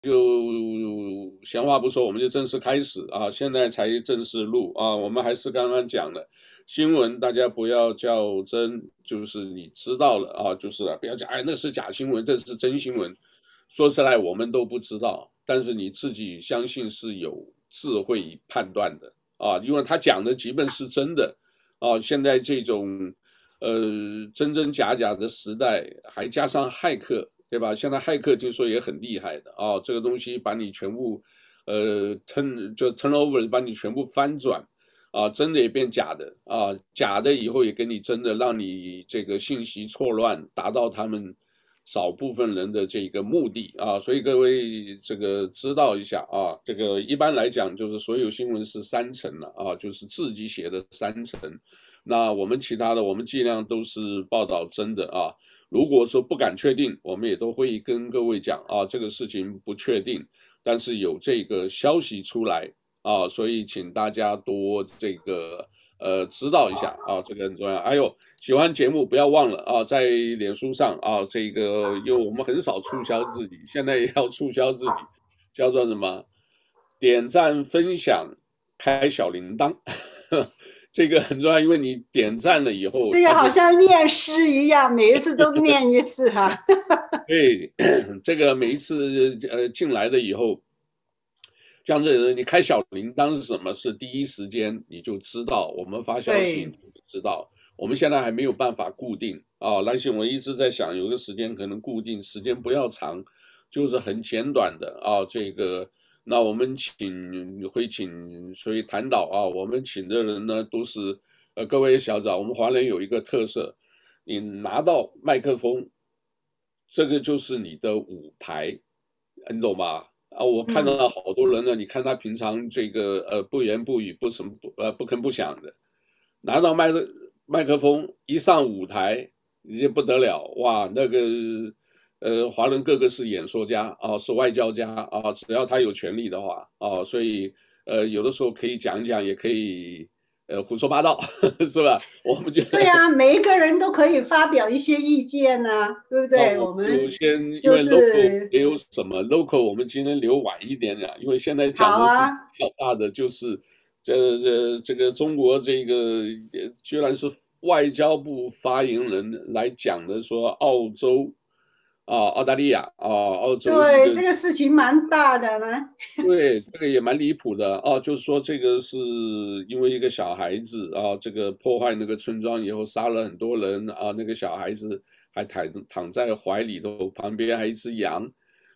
就闲话不说，我们就正式开始啊！现在才正式录啊！我们还是刚刚讲的新闻，大家不要较真，就是你知道了啊，就是，不要讲哎，那是假新闻，这是真新闻。说出来，我们都不知道，但是你自己相信是有智慧判断的啊，因为他讲的基本是真的啊。现在这种呃真真假假的时代，还加上骇客。对吧？现在骇客听说也很厉害的啊，这个东西把你全部，呃，turn 就 turn over，把你全部翻转，啊，真的也变假的啊，假的以后也给你真的，让你这个信息错乱，达到他们少部分人的这个目的啊，所以各位这个知道一下啊，这个一般来讲就是所有新闻是三层了啊，就是自己写的三层，那我们其他的我们尽量都是报道真的啊。如果说不敢确定，我们也都会跟各位讲啊，这个事情不确定，但是有这个消息出来啊，所以请大家多这个呃知道一下啊，这个很重要。还有喜欢节目不要忘了啊，在脸书上啊，这个因为我们很少促销自己，现在也要促销自己，叫做什么？点赞、分享、开小铃铛。这个很重要，因为你点赞了以后，这个好像念诗一样，每一次都念一次哈。对，这个每一次呃进来了以后，像这个你开小铃铛是什么？是第一时间你就知道，我们发消息你就知道。我们现在还没有办法固定啊，兰心我一直在想，有个时间可能固定，时间不要长，就是很简短的啊，这个。那我们请会请，所以谈到啊，我们请的人呢都是，呃，各位小长，我们华人有一个特色，你拿到麦克风，这个就是你的舞台，你懂吧？啊，我看到了好多人呢，嗯、你看他平常这个呃不言不语，不什么不呃不吭不响的，拿到麦克麦克风一上舞台，你就不得了哇，那个。呃，华人个个是演说家啊，是外交家啊，只要他有权利的话啊，所以呃，有的时候可以讲一讲，也可以呃胡说八道，是吧？我们觉得对啊，每一个人都可以发表一些意见呐、啊，对不对？啊、我们有些因为 local 没有什么 local，我们今天留晚一点点，因为现在讲的是比较大的，就是、啊、这这这个中国这个居然是外交部发言人来讲的，说澳洲。啊，澳大利亚啊，澳洲对这个事情蛮大的呢。对，这个也蛮离谱的啊，就是说这个是因为一个小孩子啊，这个破坏那个村庄以后杀了很多人啊，那个小孩子还躺躺在怀里头，旁边还一只羊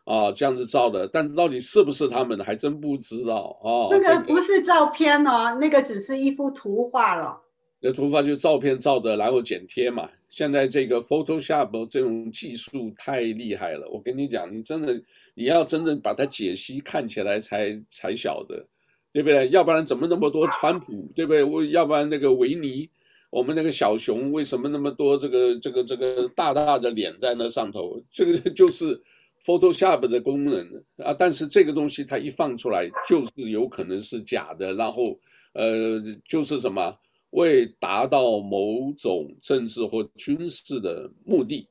啊，这样子照的，但是到底是不是他们的，还真不知道啊。那个不是照片哦，那个只是一幅图画了。那图画就照片照的，然后剪贴嘛。现在这个 Photoshop 这种技术太厉害了，我跟你讲，你真的你要真正把它解析看起来才才晓得，对不对？要不然怎么那么多川普，对不对？我要不然那个维尼，我们那个小熊为什么那么多这个这个这个大大的脸在那上头？这个就是 Photoshop 的功能啊。但是这个东西它一放出来，就是有可能是假的，然后呃，就是什么？为达到某种政治或军事的目的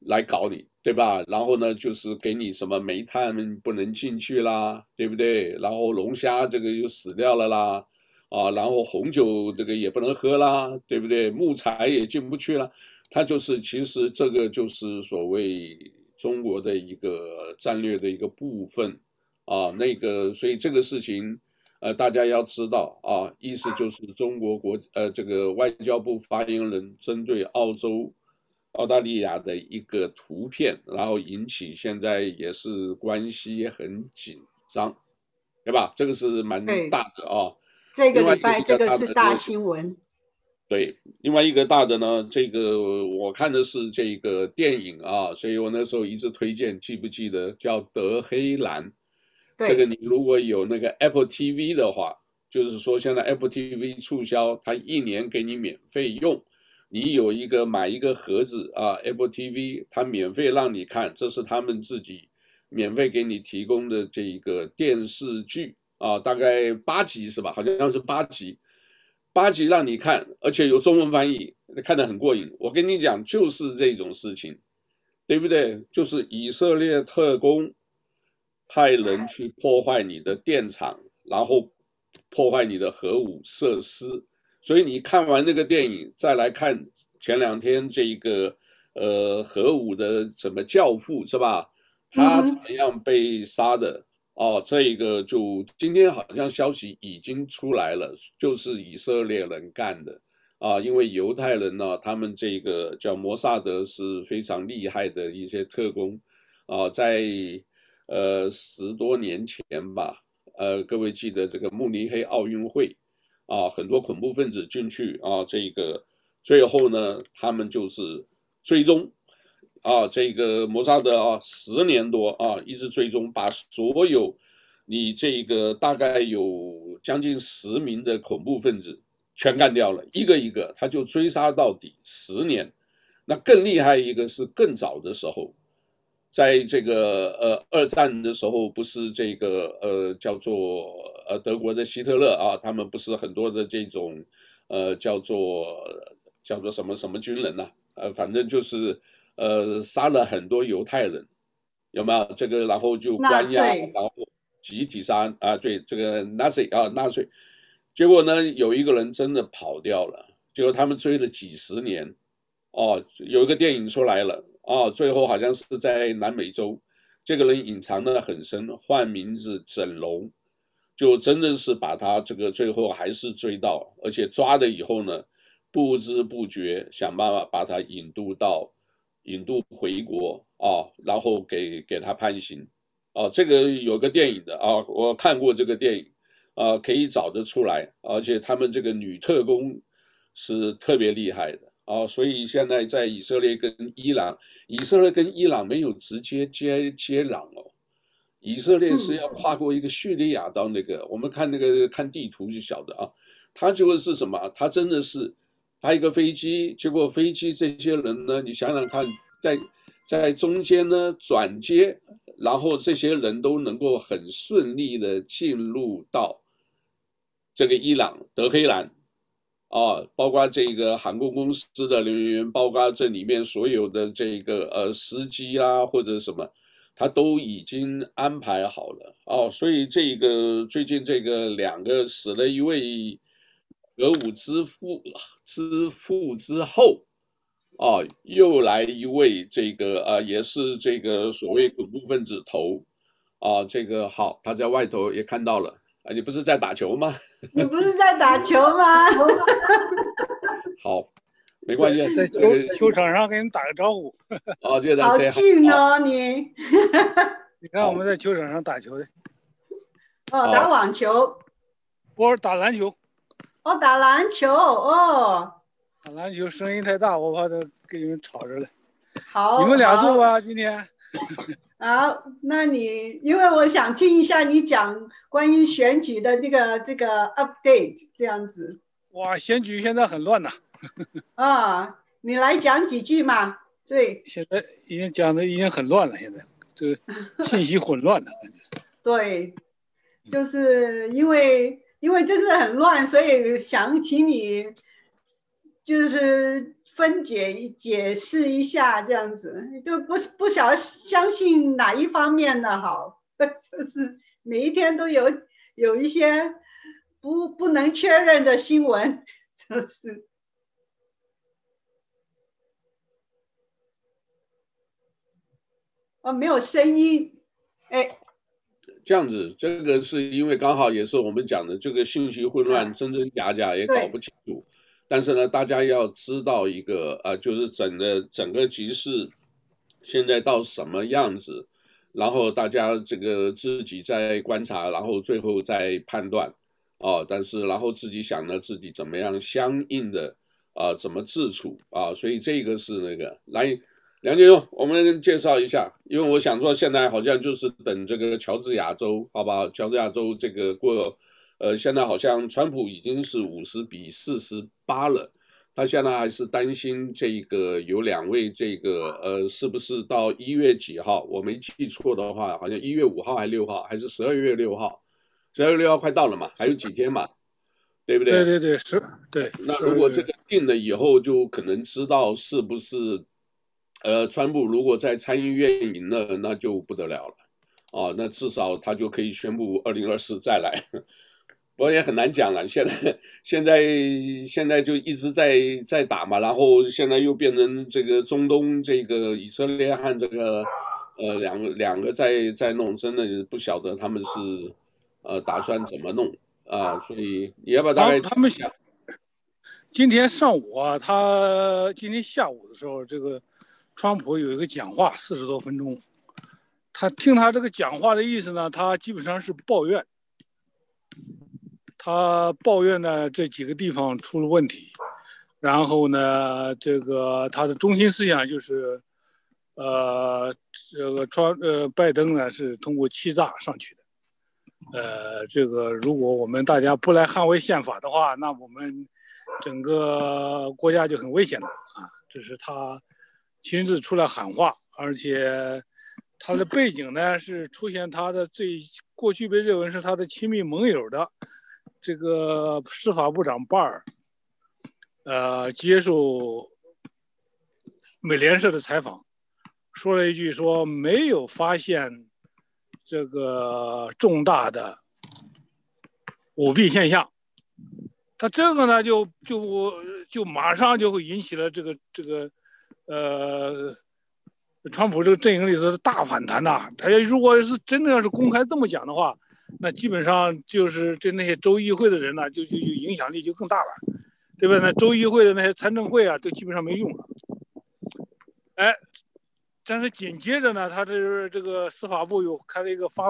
来搞你，对吧？然后呢，就是给你什么煤炭不能进去啦，对不对？然后龙虾这个又死掉了啦，啊，然后红酒这个也不能喝啦，对不对？木材也进不去了，它就是其实这个就是所谓中国的一个战略的一个部分啊，那个所以这个事情。呃，大家要知道啊，意思就是中国国呃这个外交部发言人针对澳洲、澳大利亚的一个图片，然后引起现在也是关系很紧张，对吧？这个是蛮大的啊。这个礼拜这个是大新闻。对，另外一个大的呢，这个我看的是这个电影啊，所以我那时候一直推荐，记不记得叫《德黑兰》？这个你如果有那个 Apple TV 的话，就是说现在 Apple TV 促销，它一年给你免费用，你有一个买一个盒子啊，Apple TV 它免费让你看，这是他们自己免费给你提供的这一个电视剧啊，大概八集是吧？好像是八集，八集让你看，而且有中文翻译，看得很过瘾。我跟你讲，就是这种事情，对不对？就是以色列特工。派人去破坏你的电厂，然后破坏你的核武设施。所以你看完那个电影，再来看前两天这一个呃核武的什么教父是吧？他怎么样被杀的？哦，这个就今天好像消息已经出来了，就是以色列人干的啊，因为犹太人呢，他们这个叫摩萨德是非常厉害的一些特工啊，在呃十多年前吧，呃，各位记得这个慕尼黑奥运会啊，很多恐怖分子进去啊，这个最后呢，他们就是追踪。啊，这个摩萨德啊，十年多啊，一直追踪，把所有你这个大概有将近十名的恐怖分子全干掉了，一个一个，他就追杀到底，十年。那更厉害一个是更早的时候，在这个呃二战的时候，不是这个呃叫做呃德国的希特勒啊，他们不是很多的这种呃叫做叫做什么什么军人呐、啊，呃反正就是。呃，杀了很多犹太人，有没有这个？然后就关押，然后集体杀啊！对，这个纳粹啊，纳粹。结果呢，有一个人真的跑掉了，结果他们追了几十年，哦，有一个电影出来了，哦，最后好像是在南美洲，这个人隐藏的很深，换名字整容，就真的是把他这个最后还是追到，而且抓了以后呢，不知不觉想办法把他引渡到。引渡回国啊，然后给给他判刑，啊，这个有个电影的啊，我看过这个电影，啊，可以找得出来，而且他们这个女特工是特别厉害的啊，所以现在在以色列跟伊朗，以色列跟伊朗没有直接接接壤哦，以色列是要跨过一个叙利亚到那个，嗯、我们看那个看地图就晓得啊，他就是什么，他真的是。还有一个飞机，结果飞机这些人呢，你想想看，在在中间呢转接，然后这些人都能够很顺利的进入到这个伊朗德黑兰，啊，包括这个航空公司的人员，包括这里面所有的这个呃司机啊或者什么，他都已经安排好了哦，所以这个最近这个两个死了一位。俄武之父之父之后，啊，又来一位这个啊，也是这个所谓恐怖分子头，啊，这个好，他在外头也看到了，啊，你不是在打球吗？你不是在打球吗？好，没关系，在球球场上给你们打个招呼。哦，就在好近哦，你。你看我们在球场上打球的。哦，打网球。我是打篮球。哦、打篮球哦，打篮球声音太大，我怕他给你们吵着了。好，你们俩坐吧，今天。好，那你因为我想听一下你讲关于选举的这个这个 update 这样子。哇，选举现在很乱呐。啊，你来讲几句嘛？对。现在已经讲的已经很乱了，现在这个信息混乱了，感觉。对，就是因为。因为这是很乱，所以想请你就是分解解释一下这样子，就不不晓得相信哪一方面的好，就是每一天都有有一些不不能确认的新闻，就是。哦，没有声音，哎。这样子，这个是因为刚好也是我们讲的这个信息混乱，真真假假也搞不清楚。但是呢，大家要知道一个啊、就是整个整个局势现在到什么样子，然后大家这个自己在观察，然后最后再判断啊。但是然后自己想呢，自己怎么样相应的啊，怎么自处啊？所以这个是那个来。梁建勇，我们介绍一下，因为我想说，现在好像就是等这个乔治亚州，好不好？乔治亚州这个过，呃，现在好像川普已经是五十比四十八了，他现在还是担心这个有两位这个，呃，是不是到一月几号？我没记错的话，好像一月五号还是六号，还是十二月六号？十二月六号快到了嘛，还有几天嘛，对不对？对对对，是，对。那如果这个定了以后，就可能知道是不是。呃，川普如果在参议院赢了，那就不得了了，哦，那至少他就可以宣布二零二四再来。不过也很难讲了，现在现在现在就一直在在打嘛，然后现在又变成这个中东这个以色列和这个呃两个两个在在弄，真的不晓得他们是呃打算怎么弄啊，所以你要不要大概他们想，今天上午啊，他今天下午的时候，这个川普有一个讲话四十多分钟，他听他这个讲话的意思呢，他基本上是抱怨。他抱怨呢，这几个地方出了问题，然后呢，这个他的中心思想就是，呃，这个川呃拜登呢是通过欺诈上去的，呃，这个如果我们大家不来捍卫宪法的话，那我们整个国家就很危险了啊！这是他亲自出来喊话，而且他的背景呢是出现他的最过去被认为是他的亲密盟友的。这个司法部长巴尔，呃，接受美联社的采访，说了一句说没有发现这个重大的舞弊现象。他这个呢，就就就马上就会引起了这个这个呃，川普这个阵营里头的大反弹呐。他要如果是真的要是公开这么讲的话。那基本上就是这那些州议会的人呢，就就就影响力就更大了，对吧？那州议会的那些参政会啊，都基本上没用了。哎，但是紧接着呢，他这是这个司法部又开了一个发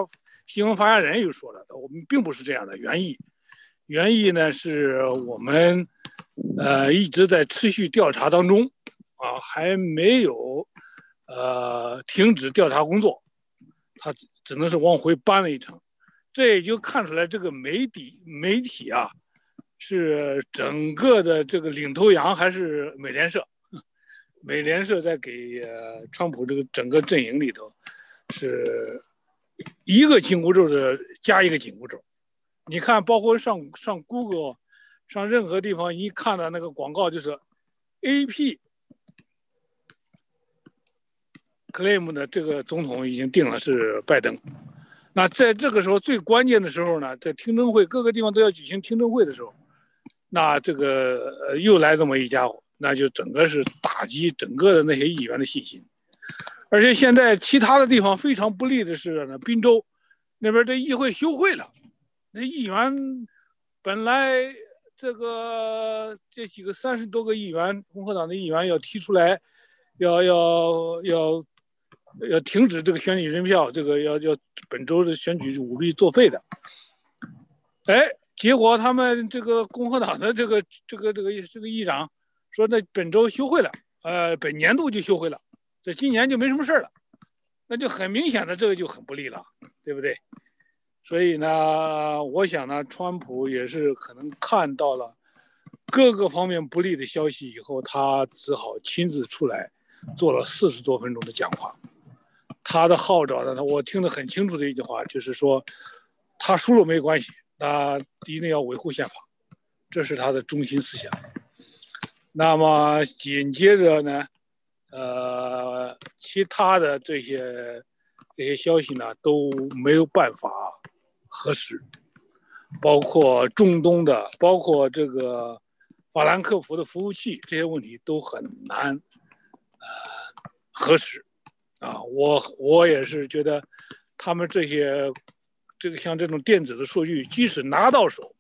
新闻发言人又说了，我们并不是这样的原意，原意呢是我们呃一直在持续调查当中啊，还没有呃停止调查工作，他只能是往回搬了一层。这也就看出来，这个媒体媒体啊，是整个的这个领头羊还是美联社？美联社在给呃川普这个整个阵营里头，是一个紧箍咒的加一个紧箍咒。你看，包括上上 Google，上任何地方一看到那个广告，就是 AP claim 的这个总统已经定了是拜登。那在这个时候最关键的时候呢，在听证会各个地方都要举行听证会的时候，那这个呃又来这么一家伙，那就整个是打击整个的那些议员的信心。而且现在其他的地方非常不利的是呢，宾州那边的议会休会了，那议员本来这个这几个三十多个议员，共和党的议员要提出来，要要要。要停止这个选举人票，这个要要本周的选举舞弊作废的。哎，结果他们这个共和党的这个这个这个这个议长说，那本周休会了，呃，本年度就休会了，这今年就没什么事了，那就很明显的这个就很不利了，对不对？所以呢，我想呢，川普也是可能看到了各个方面不利的消息以后，他只好亲自出来做了四十多分钟的讲话。他的号召呢，我听得很清楚的一句话就是说，他输了没关系，他一定要维护宪法，这是他的中心思想。那么紧接着呢，呃，其他的这些这些消息呢都没有办法核实，包括中东的，包括这个法兰克福的服务器这些问题都很难呃核实。啊，我我也是觉得，他们这些，这个像这种电子的数据，即使拿到手，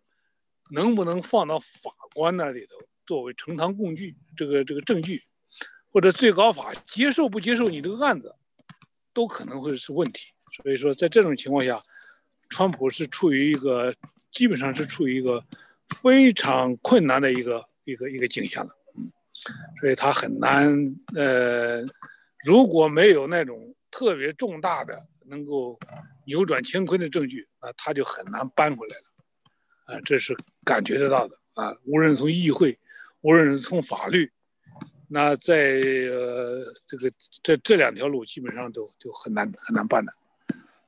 能不能放到法官那里头作为呈堂供据，这个这个证据，或者最高法接受不接受你这个案子，都可能会是问题。所以说，在这种情况下，川普是处于一个基本上是处于一个非常困难的一个一个一个境象了，嗯，所以他很难呃。如果没有那种特别重大的能够扭转乾坤的证据，啊，他就很难搬回来了，啊，这是感觉得到的啊。无论从议会，无论是从法律，那在呃这个这这两条路基本上都就很难很难办的，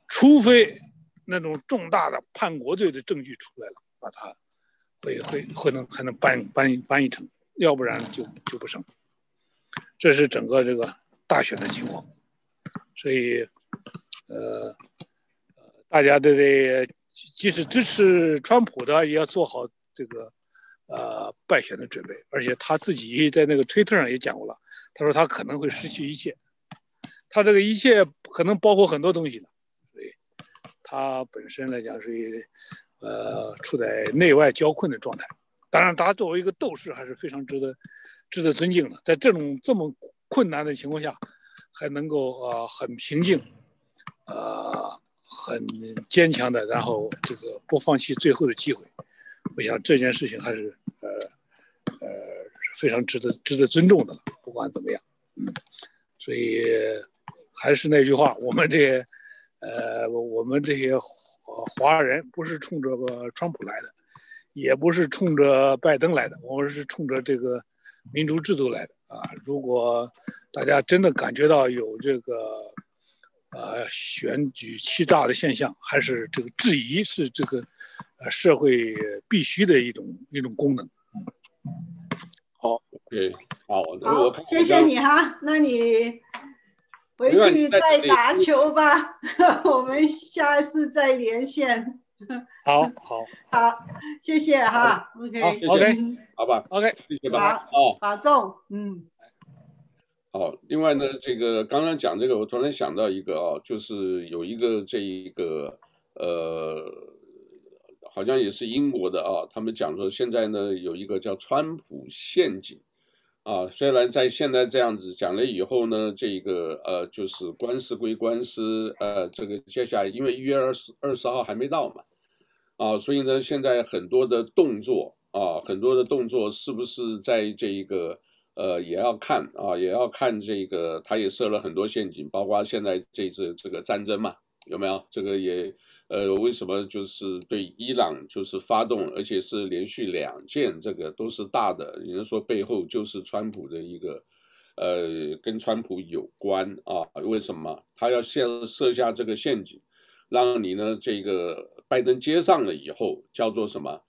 除非那种重大的叛国罪的证据出来了，把他会会会能还能搬搬搬一程，要不然就就不成。这是整个这个。大选的情况，所以，呃，大家都得，即使支持川普的，也要做好这个呃败选的准备。而且他自己在那个推特上也讲过了，他说他可能会失去一切，他这个一切可能包括很多东西的，所以他本身来讲是呃处在内外交困的状态。当然，他作为一个斗士，还是非常值得值得尊敬的。在这种这么困难的情况下，还能够呃很平静，呃很坚强的，然后这个不放弃最后的机会。我想这件事情还是呃呃非常值得值得尊重的。不管怎么样，嗯，所以还是那句话，我们这些呃我们这些华人不是冲着川普来的。也不是冲着拜登来的，我们是冲着这个民主制度来的啊！如果大家真的感觉到有这个呃选举欺诈的现象，还是这个质疑是这个呃社会必须的一种一种功能。嗯，好，对，好，好，谢谢你哈，那你回去再打球吧，我们下次再连线。好好。好，谢谢哈，OK。OK，好吧，OK，谢谢吧，哦，保重，嗯，好，另外呢，这个刚刚讲这个，我突然想到一个啊，就是有一个这一个呃，好像也是英国的啊，他们讲说现在呢有一个叫川普陷阱啊，虽然在现在这样子讲了以后呢，这个呃就是官司归官司，呃，这个接下来因为一月二十二十号还没到嘛。啊，所以呢，现在很多的动作啊，很多的动作是不是在这一个呃，也要看啊，也要看这个，他也设了很多陷阱，包括现在这次这个战争嘛，有没有？这个也呃，为什么就是对伊朗就是发动，而且是连续两件，这个都是大的，有人说背后就是川普的一个呃，跟川普有关啊？为什么他要先设下这个陷阱，让你呢这个？拜登接上了以后，叫做什么？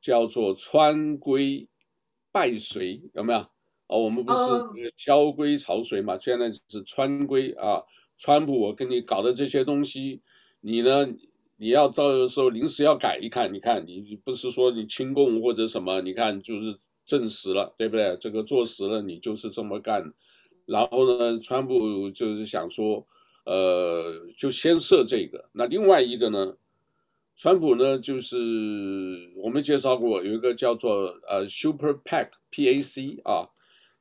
叫做川规拜随，有没有？哦，我们不是交规曹随嘛？现在是川规啊，川普，我跟你搞的这些东西，你呢，你要到的时候临时要改一看，你看你不是说你亲共或者什么？你看就是证实了，对不对？这个坐实了，你就是这么干。然后呢，川普就是想说，呃，就先设这个。那另外一个呢？川普呢，就是我们介绍过有一个叫做呃 Super PAC P A C 啊，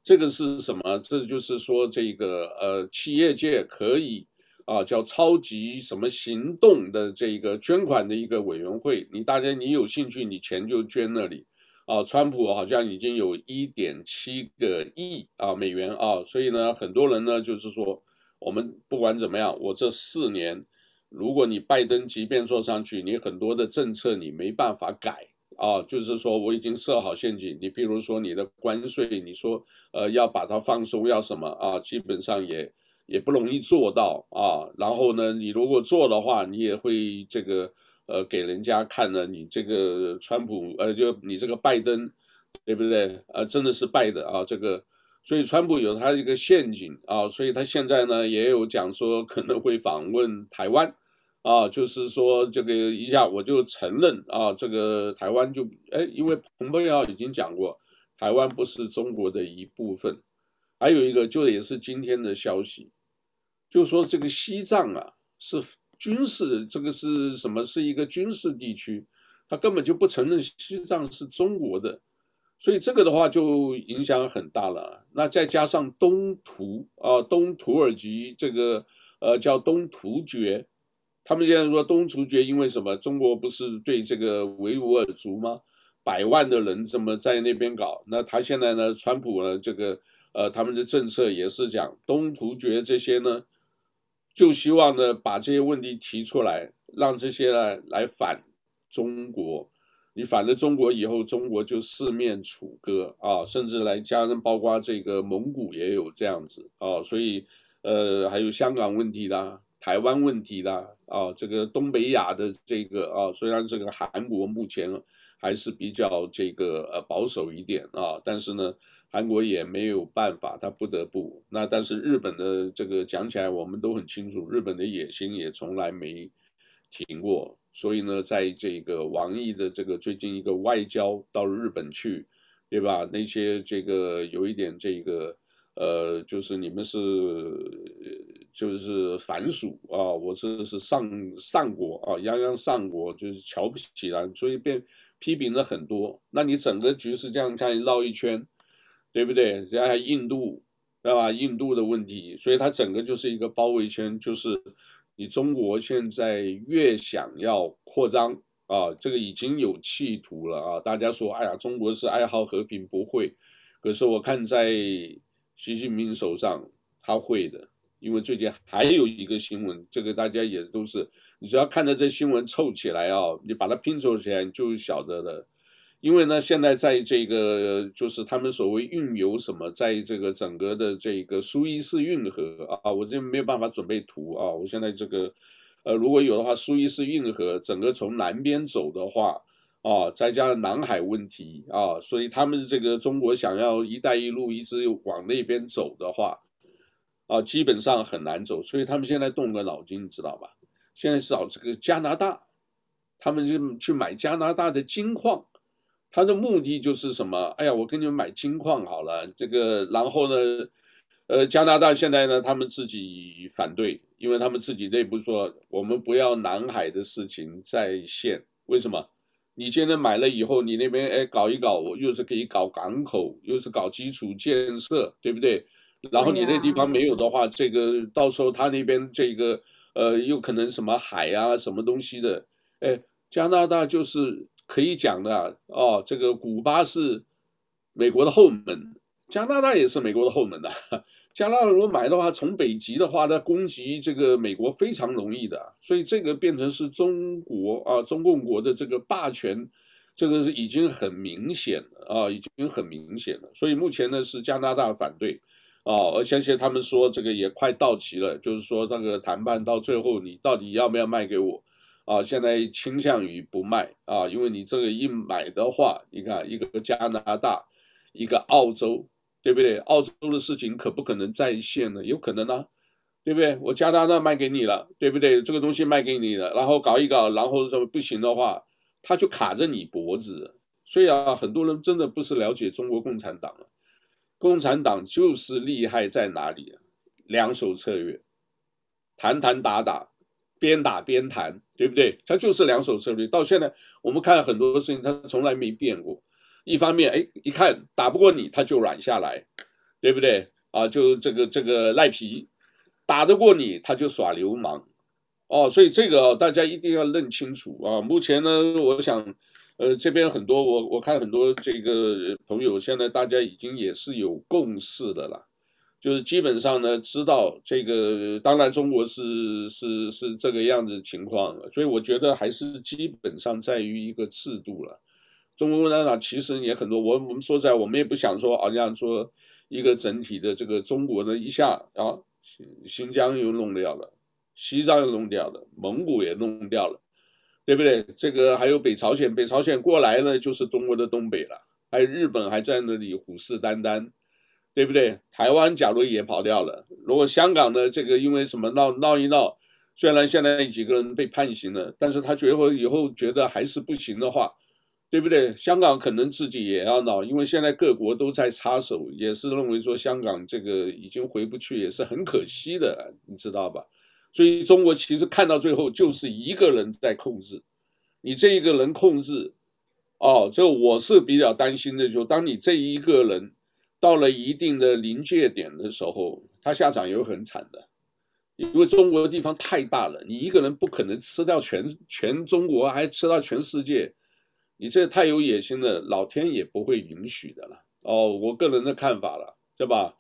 这个是什么？这就是说这个呃企业界可以啊叫超级什么行动的这个捐款的一个委员会，你大家你有兴趣，你钱就捐那里啊。川普好像已经有一点七个亿啊美元啊，所以呢，很多人呢就是说，我们不管怎么样，我这四年。如果你拜登即便坐上去，你很多的政策你没办法改啊，就是说我已经设好陷阱。你比如说你的关税，你说呃要把它放松要什么啊，基本上也也不容易做到啊。然后呢，你如果做的话，你也会这个呃给人家看了，你这个川普呃就你这个拜登对不对？呃真的是败的啊这个，所以川普有他一个陷阱啊，所以他现在呢也有讲说可能会访问台湾。啊，就是说这个一下我就承认啊，这个台湾就哎，因为蓬佩奥已经讲过，台湾不是中国的一部分。还有一个就也是今天的消息，就说这个西藏啊是军事，这个是什么？是一个军事地区，他根本就不承认西藏是中国的，所以这个的话就影响很大了。那再加上东土啊，东土耳其这个呃叫东突厥。他们现在说东突厥，因为什么？中国不是对这个维吾尔族吗？百万的人这么在那边搞，那他现在呢？川普呢？这个呃，他们的政策也是讲东突厥这些呢，就希望呢把这些问题提出来，让这些呢来反中国。你反了中国以后，中国就四面楚歌啊，甚至来加上包括这个蒙古也有这样子啊，所以呃，还有香港问题啦。台湾问题的啊，这个东北亚的这个啊，虽然这个韩国目前还是比较这个呃保守一点啊，但是呢，韩国也没有办法，他不得不。那但是日本的这个讲起来，我们都很清楚，日本的野心也从来没停过。所以呢，在这个王毅的这个最近一个外交到日本去，对吧？那些这个有一点这个呃，就是你们是就是反属啊，我是是上上国啊，泱泱上国，就是瞧不起来，所以被批评了很多。那你整个局势这样看绕一圈，对不对？然后印度，对吧？印度的问题，所以它整个就是一个包围圈，就是。你中国现在越想要扩张啊，这个已经有企图了啊！大家说，哎呀，中国是爱好和平，不会。可是我看在习近平手上，他会的。因为最近还有一个新闻，这个大家也都是，你只要看着这新闻凑起来啊，你把它拼凑起来，你就晓得了。因为呢，现在在这个就是他们所谓运油什么，在这个整个的这个苏伊士运河啊，我这没有办法准备图啊。我现在这个，呃，如果有的话，苏伊士运河整个从南边走的话，啊，再加上南海问题啊，所以他们这个中国想要“一带一路”一直往那边走的话，啊，基本上很难走。所以他们现在动个脑筋，你知道吧？现在找这个加拿大，他们就去买加拿大的金矿。他的目的就是什么？哎呀，我给你们买金矿好了，这个，然后呢，呃，加拿大现在呢，他们自己反对，因为他们自己内部说，我们不要南海的事情再现。为什么？你现在买了以后，你那边哎搞一搞，我又是可以搞港口，又是搞基础建设，对不对？然后你那地方没有的话，这个到时候他那边这个呃，又可能什么海啊，什么东西的，哎，加拿大就是。可以讲的哦，这个古巴是美国的后门，加拿大也是美国的后门的。加拿大如果买的话，从北极的话，它攻击这个美国非常容易的，所以这个变成是中国啊，中共国的这个霸权，这个是已经很明显了啊，已经很明显了。所以目前呢是加拿大反对啊，而且他们说这个也快到期了，就是说那个谈判到最后，你到底要不要卖给我？啊，现在倾向于不卖啊，因为你这个一买的话，你看一个加拿大，一个澳洲，对不对？澳洲的事情可不可能再现呢？有可能啊，对不对？我加拿大卖给你了，对不对？这个东西卖给你了，然后搞一搞，然后说不行的话，他就卡着你脖子。所以啊，很多人真的不是了解中国共产党啊，共产党就是厉害在哪里啊？两手策略，谈谈打打。边打边谈，对不对？他就是两手策略。到现在，我们看很多事情，他从来没变过。一方面，哎，一看打不过你，他就软下来，对不对？啊，就这个这个赖皮，打得过你，他就耍流氓。哦，所以这个大家一定要认清楚啊。目前呢，我想，呃，这边很多我我看很多这个朋友，现在大家已经也是有共识的了。就是基本上呢，知道这个，当然中国是是是这个样子情况，所以我觉得还是基本上在于一个制度了。中国共产党其实也很多，我我们说实在，我们也不想说好像说一个整体的这个中国呢，一下啊，新新疆又弄掉了，西藏又弄掉了，蒙古也弄掉了，对不对？这个还有北朝鲜，北朝鲜过来呢就是中国的东北了，还有日本还在那里虎视眈眈。对不对？台湾假如也跑掉了，如果香港的这个因为什么闹闹一闹，虽然现在几个人被判刑了，但是他最后以后觉得还是不行的话，对不对？香港可能自己也要闹，因为现在各国都在插手，也是认为说香港这个已经回不去，也是很可惜的，你知道吧？所以中国其实看到最后就是一个人在控制，你这一个人控制，哦，这我是比较担心的，就当你这一个人。到了一定的临界点的时候，他下场也会很惨的，因为中国的地方太大了，你一个人不可能吃掉全全中国，还吃到全世界，你这太有野心了，老天也不会允许的了。哦，我个人的看法了，对吧？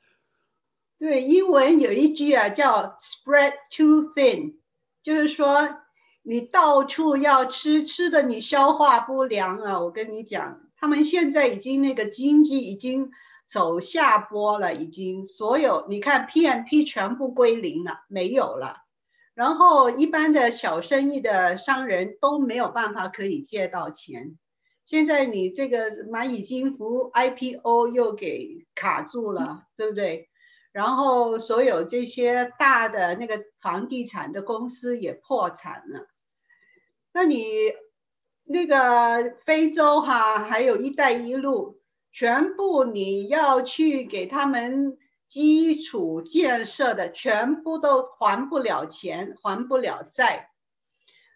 对，英文有一句啊，叫 “spread too thin”，就是说你到处要吃，吃的你消化不良啊。我跟你讲，他们现在已经那个经济已经。走下坡了，已经所有你看 PMP 全部归零了，没有了。然后一般的小生意的商人都没有办法可以借到钱。现在你这个蚂蚁金服 IPO 又给卡住了，对不对？然后所有这些大的那个房地产的公司也破产了。那你那个非洲哈，还有一带一路，全部你要去给他们基础建设的，全部都还不了钱，还不了债。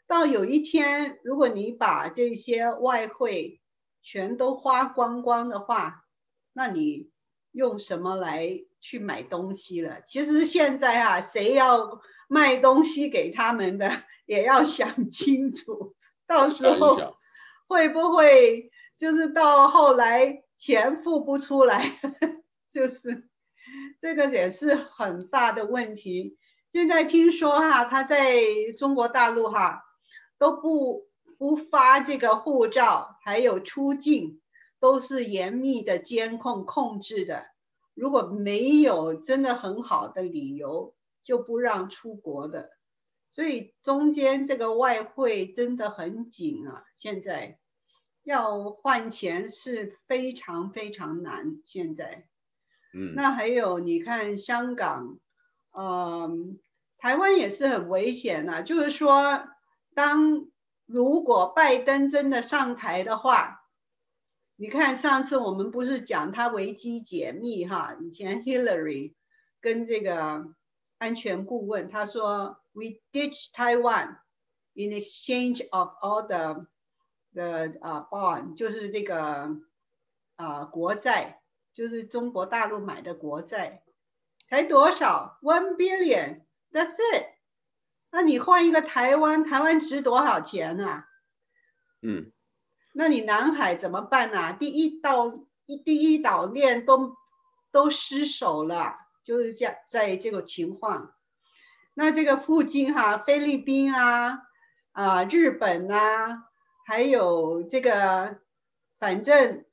到有一天，如果你把这些外汇全都花光光的话，那你用什么来去买东西了？其实现在啊，谁要卖东西给他们的，也要想清楚，到时候会不会就是到后来钱付不出来，就是这个也是很大的问题。现在听说哈，他在中国大陆哈都不不发这个护照，还有出境都是严密的监控控制的。如果没有真的很好的理由，就不让出国的。所以中间这个外汇真的很紧啊，现在要换钱是非常非常难。现在，嗯，那还有你看香港，嗯，台湾也是很危险啊。就是说，当如果拜登真的上台的话，你看上次我们不是讲他维基解密哈，以前 Hillary 跟这个安全顾问他说。We ditch Taiwan in exchange of all the the 啊 bond，就是这个啊国债，就是中国大陆买的国债，才多少？One billion，that's it。那你换一个台湾，台湾值多少钱呢？啊？嗯，那你南海怎么办呢？啊？第一岛一第一岛链都都失守了，就是这样，在这个情况。那这个附近哈，菲律宾啊，啊，日本啊，还有这个，反正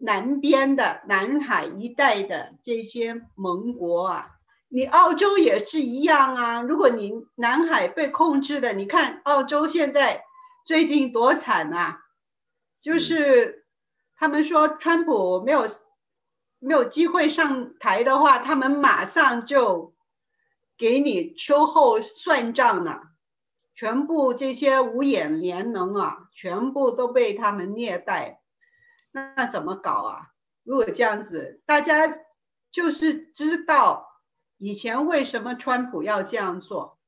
南边的南海一带的这些盟国啊，你澳洲也是一样啊。如果你南海被控制了，你看澳洲现在最近多惨啊，就是他们说川普没有没有机会上台的话，他们马上就。给你秋后算账了，全部这些五眼联盟啊，全部都被他们虐待，那，怎么搞啊？如果这样子，大家就是知道以前为什么川普要这样做，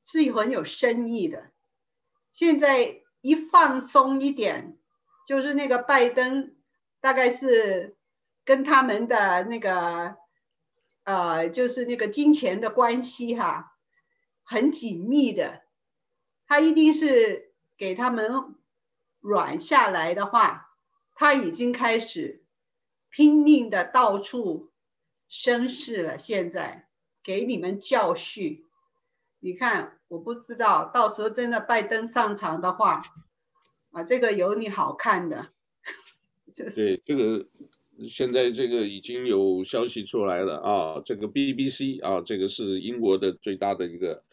是很有深意的。现在一放松一点，就是那个拜登，大概是跟他们的那个。呃，就是那个金钱的关系哈，很紧密的，他一定是给他们软下来的话，他已经开始拼命的到处生事了。现在给你们教训，你看，我不知道到时候真的拜登上场的话，啊，这个有你好看的，对这个。现在这个已经有消息出来了啊，这个 BBC 啊，这个是英国的最大的一个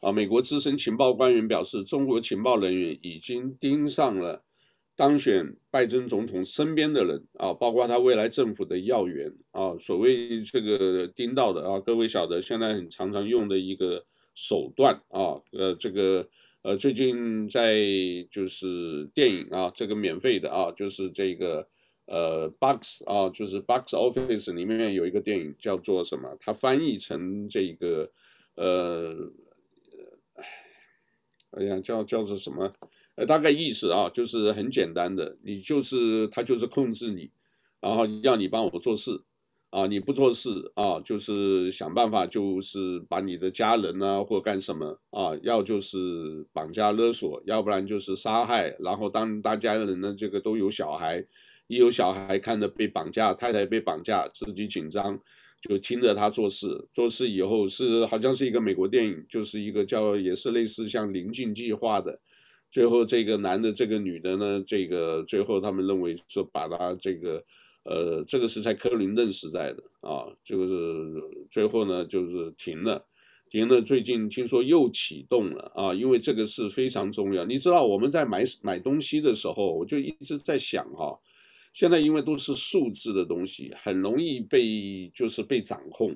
啊，美国资深情报官员表示，中国情报人员已经盯上了当选拜登总统身边的人啊，包括他未来政府的要员啊。所谓这个盯到的啊，各位晓得现在很常常用的一个手段啊，呃，这个呃，最近在就是电影啊，这个免费的啊，就是这个。呃，box 啊，就是 box office 里面有一个电影叫做什么？它翻译成这个，呃，哎呀，叫叫做什么？呃，大概意思啊，就是很简单的，你就是他就是控制你，然后要你帮我做事，啊，你不做事啊，就是想办法就是把你的家人啊或干什么啊，要就是绑架勒索，要不然就是杀害，然后当大家人呢这个都有小孩。一有小孩看着被绑架，太太被绑架，自己紧张，就听着他做事。做事以后是好像是一个美国电影，就是一个叫也是类似像棱镜计划的。最后这个男的，这个女的呢，这个最后他们认为说把他这个，呃，这个是在克林顿时代的啊，就是最后呢就是停了，停了。最近听说又启动了啊，因为这个是非常重要。你知道我们在买买东西的时候，我就一直在想哈。现在因为都是数字的东西，很容易被就是被掌控，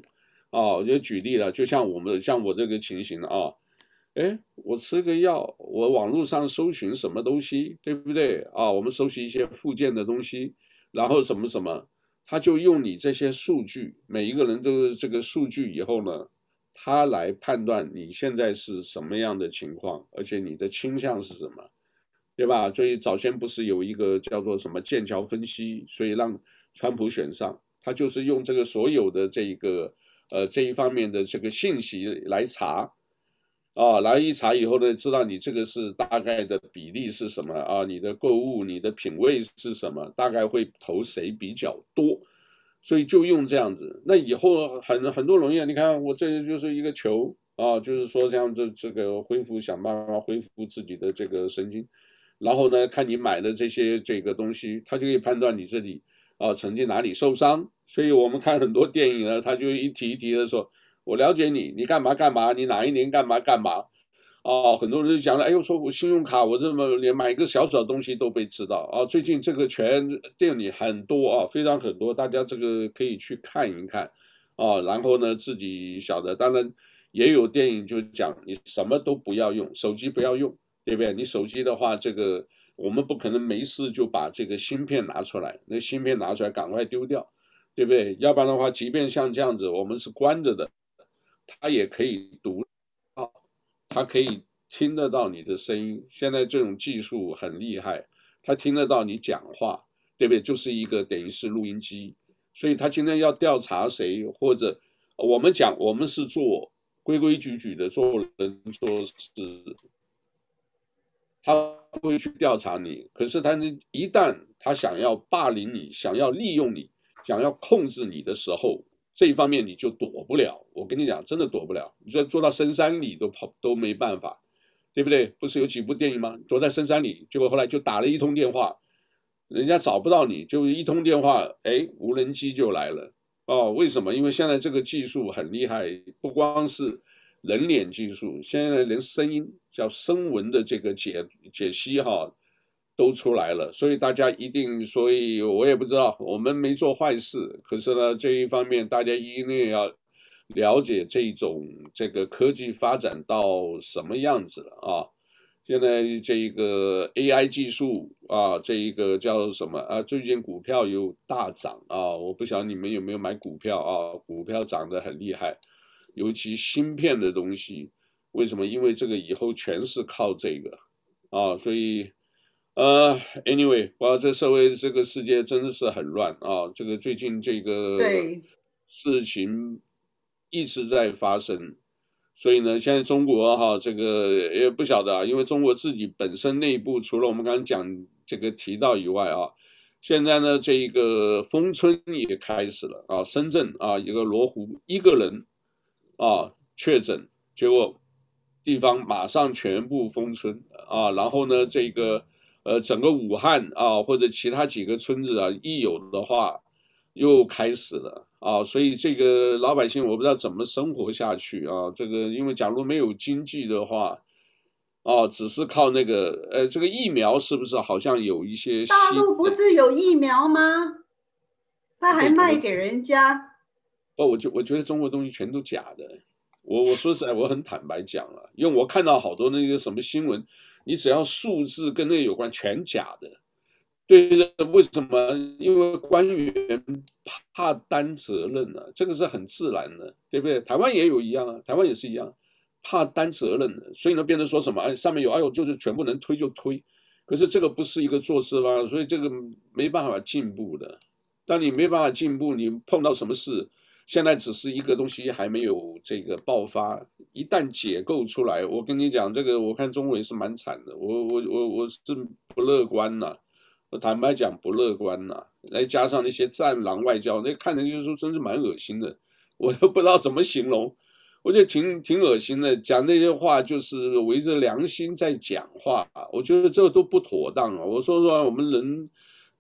啊，我就举例了，就像我们像我这个情形啊，哎，我吃个药，我网络上搜寻什么东西，对不对啊？我们搜寻一些附件的东西，然后什么什么，他就用你这些数据，每一个人都是这个数据以后呢，他来判断你现在是什么样的情况，而且你的倾向是什么，对吧？所以早先不是有一个叫做什么剑桥分析，所以让川普选上，他就是用这个所有的这一个呃这一方面的这个信息来查。啊，来一查以后呢，知道你这个是大概的比例是什么啊？你的购物、你的品味是什么？大概会投谁比较多？所以就用这样子。那以后很很多容易啊，你看我这就是一个球啊，就是说这样子这个恢复，想办法恢复自己的这个神经，然后呢，看你买的这些这个东西，他就可以判断你这里啊曾经哪里受伤。所以我们看很多电影呢，他就一提一提的说。我了解你，你干嘛干嘛？你哪一年干嘛干嘛？哦，很多人就讲了，哎呦，说我信用卡，我这么连买一个小小的东西都被知道啊！最近这个全店里很多啊，非常很多，大家这个可以去看一看啊。然后呢，自己晓得，当然也有电影就讲，你什么都不要用，手机不要用，对不对？你手机的话，这个我们不可能没事就把这个芯片拿出来，那芯片拿出来赶快丢掉，对不对？要不然的话，即便像这样子，我们是关着的。他也可以读，啊，他可以听得到你的声音。现在这种技术很厉害，他听得到你讲话，对不对？就是一个等于是录音机。所以他今天要调查谁，或者我们讲，我们是做规规矩矩的做人做事，他不会去调查你。可是他一旦他想要霸凌你，想要利用你，想要控制你的时候。这一方面你就躲不了，我跟你讲，真的躲不了。你说坐到深山里都跑都没办法，对不对？不是有几部电影吗？躲在深山里，结果后来就打了一通电话，人家找不到你，就一通电话，哎，无人机就来了。哦，为什么？因为现在这个技术很厉害，不光是人脸技术，现在连声音叫声纹的这个解解析哈。都出来了，所以大家一定，所以我也不知道，我们没做坏事，可是呢，这一方面大家一定要了解这种这个科技发展到什么样子了啊！现在这一个 AI 技术啊，这一个叫什么啊？最近股票有大涨啊，我不晓得你们有没有买股票啊？股票涨得很厉害，尤其芯片的东西，为什么？因为这个以后全是靠这个啊，所以。呃、uh，anyway，哇，这社会这个世界真的是很乱啊！这个最近这个事情一直在发生，所以呢，现在中国哈，这个也不晓得啊，因为中国自己本身内部，除了我们刚刚讲这个提到以外啊，现在呢，这一个封村也开始了啊，深圳啊，一个罗湖一个人啊确诊，结果地方马上全部封村啊，然后呢，这个。呃，整个武汉啊，或者其他几个村子啊，一有的话，又开始了啊，所以这个老百姓我不知道怎么生活下去啊。这个因为假如没有经济的话，啊，只是靠那个呃，这个疫苗是不是好像有一些？大陆不是有疫苗吗？他还卖给人家？哦，我就我觉得中国东西全都假的。我我说实在，我很坦白讲了，因为我看到好多那个什么新闻。你只要数字跟那个有关，全假的。对，为什么？因为官员怕担责任呢、啊？这个是很自然的，对不对？台湾也有一样啊，台湾也是一样，怕担责任的，所以呢，变成说什么？哎，上面有，哎呦，就是全部能推就推。可是这个不是一个做事方，所以这个没办法进步的。当你没办法进步，你碰到什么事？现在只是一个东西还没有这个爆发，一旦解构出来，我跟你讲，这个我看中国也是蛮惨的。我我我我是不乐观呐，我坦白讲不乐观呐。再加上那些战狼外交，那看着就是说真是蛮恶心的，我都不知道怎么形容，我觉得挺挺恶心的。讲那些话就是围着良心在讲话，我觉得这都不妥当啊。我说说我们人，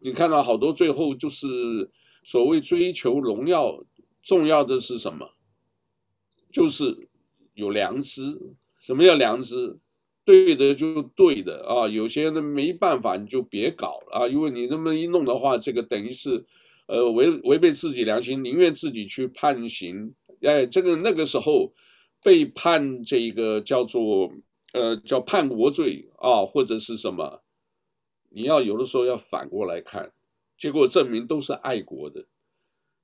你看到好多最后就是所谓追求荣耀。重要的是什么？就是有良知。什么叫良知？对的就对的啊！有些人没办法，你就别搞了啊！因为你那么一弄的话，这个等于是，呃，违违背自己良心，宁愿自己去判刑。哎，这个那个时候被判这个叫做呃叫叛国罪啊，或者是什么，你要有的时候要反过来看，结果证明都是爱国的。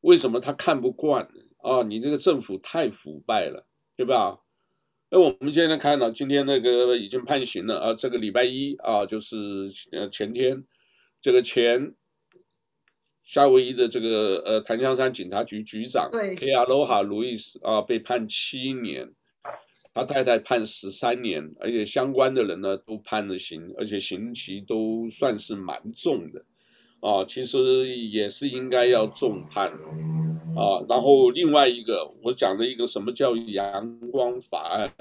为什么他看不惯啊？你这个政府太腐败了，对吧？那我们现在看到今天那个已经判刑了啊，这个礼拜一啊，就是呃前天，这个前夏威夷的这个呃檀香山警察局局长对 Kealoha Lewis 啊被判七年，他太太判十三年，而且相关的人呢都判了刑，而且刑期都算是蛮重的。啊，其实也是应该要重判啊。然后另外一个，我讲了一个什么叫阳光法案，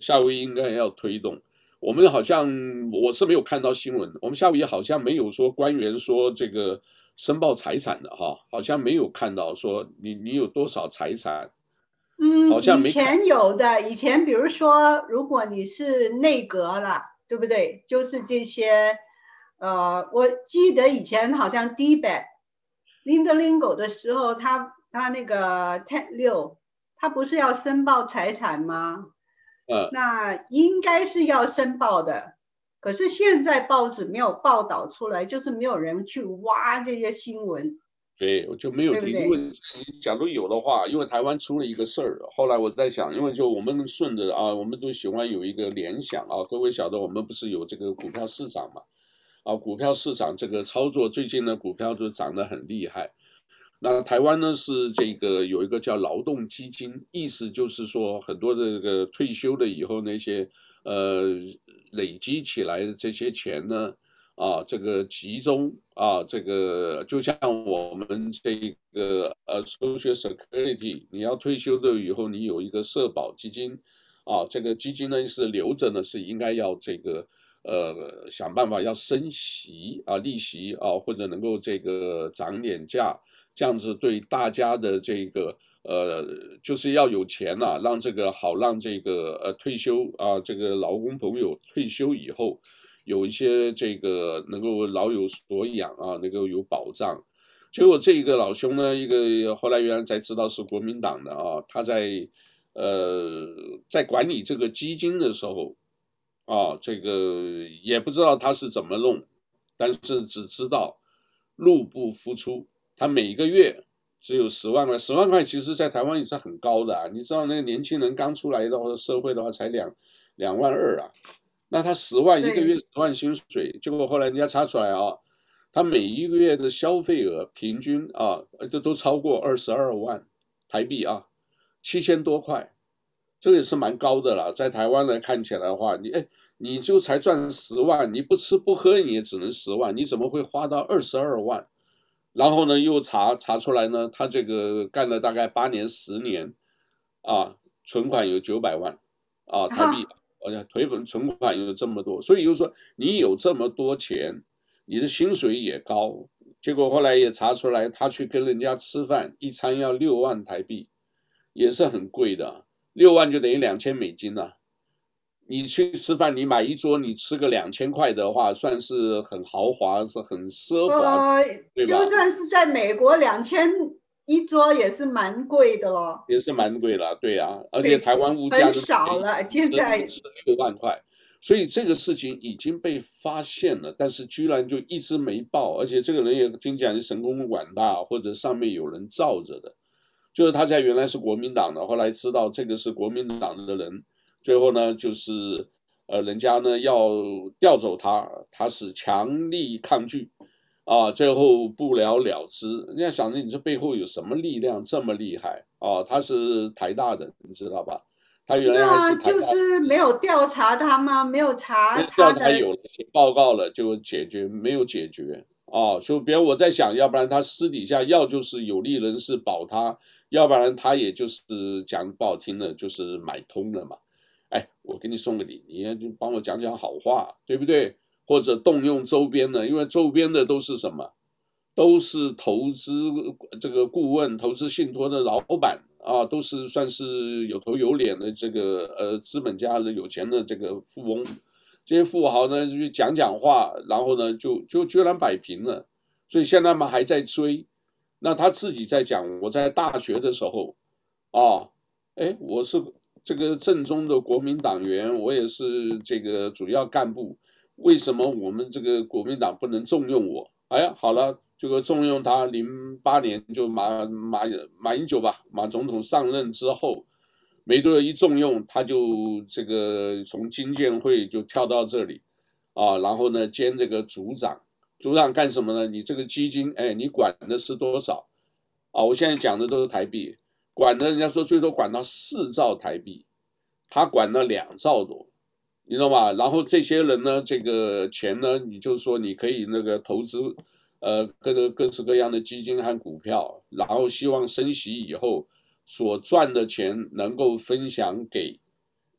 夏威夷应该要推动。我们好像我是没有看到新闻，我们夏威夷好像没有说官员说这个申报财产的哈，好像没有看到说你你有多少财产。嗯，好像没以前有的，以前比如说，如果你是内阁了，对不对？就是这些。呃，我记得以前好像 DBAT Linda Lingle 的时候，他他那个 Ten 六，他不是要申报财产吗？嗯，那应该是要申报的。可是现在报纸没有报道出来，就是没有人去挖这些新闻。对，我就没有听。因为假如有的话，因为台湾出了一个事儿，后来我在想，因为就我们顺着啊，我们都喜欢有一个联想啊。各位晓得，我们不是有这个股票市场嘛？啊，股票市场这个操作，最近呢股票就涨得很厉害。那台湾呢是这个有一个叫劳动基金，意思就是说很多的这个退休了以后那些呃累积起来的这些钱呢，啊，这个集中啊，这个就像我们这个呃 Social Security，你要退休了以后，你有一个社保基金，啊，这个基金呢是留着呢，是应该要这个。呃，想办法要升息啊，利息啊，或者能够这个涨点价，这样子对大家的这个呃，就是要有钱呐、让这个好让这个呃退休啊，这个劳工朋友退休以后有一些这个能够老有所养啊，能够有保障。结果这个老兄呢，一个后来原来才知道是国民党的啊，他在呃在管理这个基金的时候。啊，这个也不知道他是怎么弄，但是只知道入不敷出。他每个月只有十万块，十万块其实在台湾也是很高的啊。你知道那个年轻人刚出来的话，社会的话才两两万二啊。那他十万一个月十万薪水，结果后来人家查出来啊，他每一个月的消费额平均啊，这都超过二十二万台币啊，七千多块。这个也是蛮高的了，在台湾来看起来的话，你哎，你就才赚十万，你不吃不喝你也只能十万，你怎么会花到二十二万？然后呢，又查查出来呢，他这个干了大概八年十年，啊，存款有九百万，啊，台币，而且赔本存款有这么多，所以就是说你有这么多钱，你的薪水也高，结果后来也查出来，他去跟人家吃饭，一餐要六万台币，也是很贵的。六万就等于两千美金了，你去吃饭，你买一桌，你吃个两千块的话，算是很豪华，是很奢华，呃、对吧？就算是在美国，两千一桌也是蛮贵的咯。也是蛮贵了，对啊，而且台湾物价很少了，现在是六万块，所以这个事情已经被发现了，但是居然就一直没报，而且这个人也听讲是神功广大，或者上面有人罩着的。就是他在原来是国民党的，后来知道这个是国民党的人，最后呢，就是呃，人家呢要调走他，他是强力抗拒，啊，最后不了了之。人家想着你这背后有什么力量这么厉害啊？他是台大的，你知道吧？他原来还是台大的，就是没有调查他吗？没有查他的，调查有了报告了就解决，没有解决啊。所以别我在想，要不然他私底下要就是有利人士保他。要不然他也就是讲不好听的，就是买通了嘛。哎，我给你送个礼，你也就帮我讲讲好话，对不对？或者动用周边的，因为周边的都是什么？都是投资这个顾问、投资信托的老板啊，都是算是有头有脸的这个呃资本家的有钱的这个富翁。这些富豪呢就讲讲话，然后呢就就居然摆平了，所以现在嘛还在追。那他自己在讲，我在大学的时候，啊，哎，我是这个正宗的国民党员，我也是这个主要干部，为什么我们这个国民党不能重用我？哎呀，好了，这个重用他，零八年就马马马英九吧，马总统上任之后，没多久一重用，他就这个从经建会就跳到这里，啊，然后呢兼这个组长，组长干什么呢？你这个基金，哎，你管的是多少？啊，我现在讲的都是台币。管的，人家说最多管到四兆台币，他管了两兆多，你知道吗？然后这些人呢，这个钱呢，你就说你可以那个投资，呃，各个各式各样的基金和股票，然后希望升息以后所赚的钱能够分享给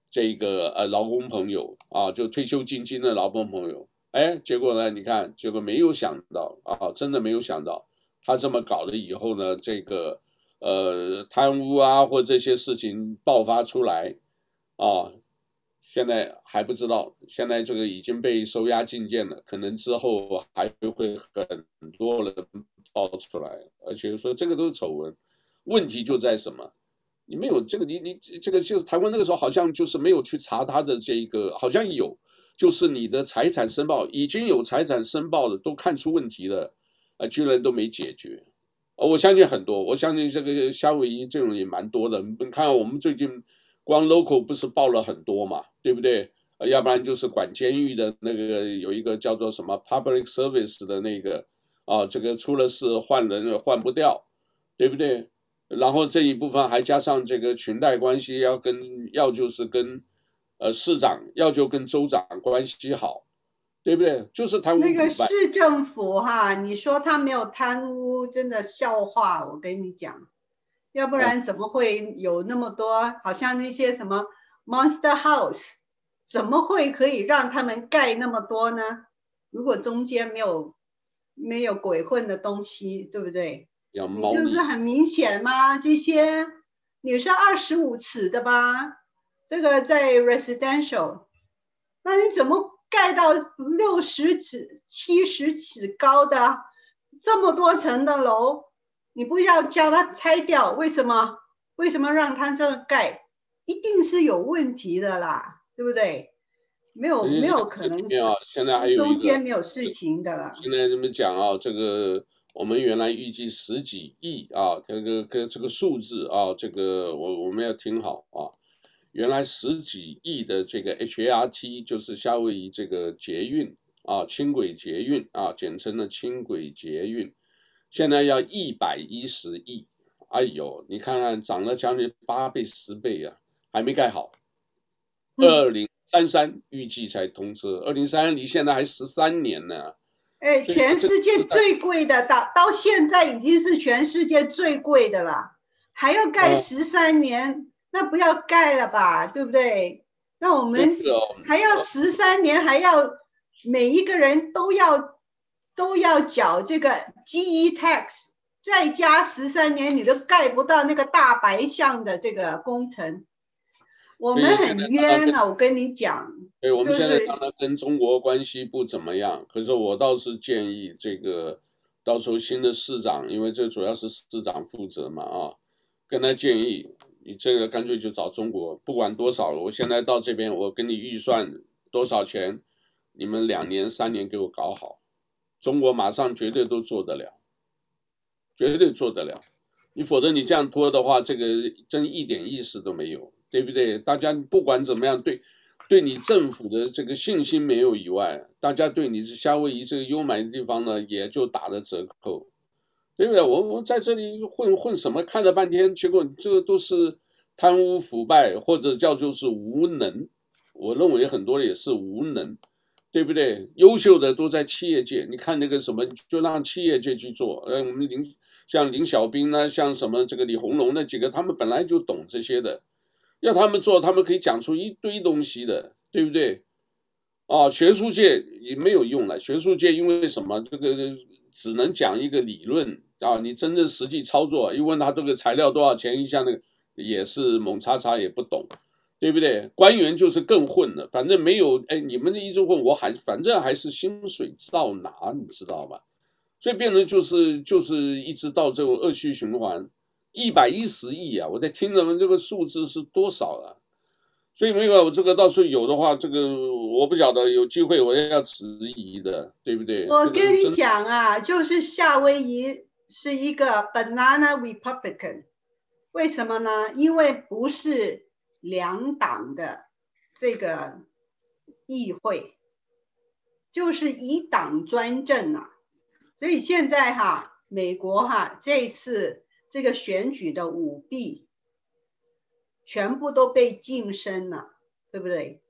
这个呃劳工朋友啊，就退休金金的劳工朋友。哎，结果呢，你看，结果没有想到啊，真的没有想到，他这么搞了以后呢，这个。呃，贪污啊，或这些事情爆发出来，啊，现在还不知道，现在这个已经被收押禁见了，可能之后还会很多人爆出来，而且说这个都是丑闻，问题就在什么？你没有这个，你你这个就是台湾那个时候好像就是没有去查他的这个，好像有，就是你的财产申报已经有财产申报的都看出问题了，啊，居然都没解决。我相信很多，我相信这个夏威夷这种也蛮多的。你看我们最近光 local 不是报了很多嘛，对不对？要不然就是管监狱的那个有一个叫做什么 public service 的那个啊，这个出了事换人也换不掉，对不对？然后这一部分还加上这个裙带关系，要跟要就是跟呃市长，要就跟州长关系好。对不对？就是贪污。那个市政府哈，你说他没有贪污，真的笑话。我跟你讲，要不然怎么会有那么多？嗯、好像那些什么 Monster House，怎么会可以让他们盖那么多呢？如果中间没有没有鬼混的东西，对不对？你就是很明显嘛，这些你是二十五尺的吧？这个在 residential，那你怎么？盖到六十尺、七十尺高的这么多层的楼，你不要叫它拆掉？为什么？为什么让它这样盖？一定是有问题的啦，对不对？没有，没有可能。没有，现在还有中间没有事情的了。现在这么讲啊，这个我们原来预计十几亿啊，这个跟这个数字啊，这个我我们要听好啊。原来十几亿的这个 HART 就是夏威夷这个捷运啊，轻轨捷运啊，简称的轻轨捷运，现在要一百一十亿，哎呦，你看看涨了将近八倍十倍啊，还没盖好，二零三三预计才通车，二零三三离现在还十三年呢。哎，全世界最贵的到到现在已经是全世界最贵的了，还要盖十三年。那不要盖了吧，对不对？那我们还要十三年，还要每一个人都要都要缴这个 GE tax，再加十三年，你都盖不到那个大白象的这个工程。我们很冤啊，我跟你讲。对，我们现在当然跟中国关系不怎么样，可是我倒是建议这个到时候新的市长，因为这主要是市长负责嘛啊，跟他建议。你这个干脆就找中国，不管多少了。我现在到这边，我给你预算多少钱，你们两年三年给我搞好，中国马上绝对都做得了，绝对做得了。你否则你这样拖的话，这个真一点意思都没有，对不对？大家不管怎么样，对对你政府的这个信心没有以外，大家对你是夏威夷这个优美的地方呢，也就打了折扣。对不对？我我在这里混混什么？看了半天，结果这个都是贪污腐败，或者叫做是无能。我认为很多也是无能，对不对？优秀的都在企业界，你看那个什么，就让企业界去做。呃，我们林像林小兵呢，像什么这个李鸿龙那几个，他们本来就懂这些的，要他们做，他们可以讲出一堆东西的，对不对？啊，学术界也没有用了，学术界因为什么？这个只能讲一个理论。啊，你真正实际操作，一问他这个材料多少钱，一下那个也是猛叉叉也不懂，对不对？官员就是更混了，反正没有哎，你们这一直混，我还反正还是薪水照拿，你知道吧？所以变成就是就是一直到这种恶性循环，一百一十亿啊！我在听他们这个数字是多少啊？所以没有这个，到时候有的话，这个我不晓得，有机会我也要质疑的，对不对？我跟你讲啊，就是夏威夷是一个 banana republican，为什么呢？因为不是两党的这个议会，就是一党专政啊。所以现在哈，美国哈这次这个选举的舞弊。全部都被晋升了，对不对？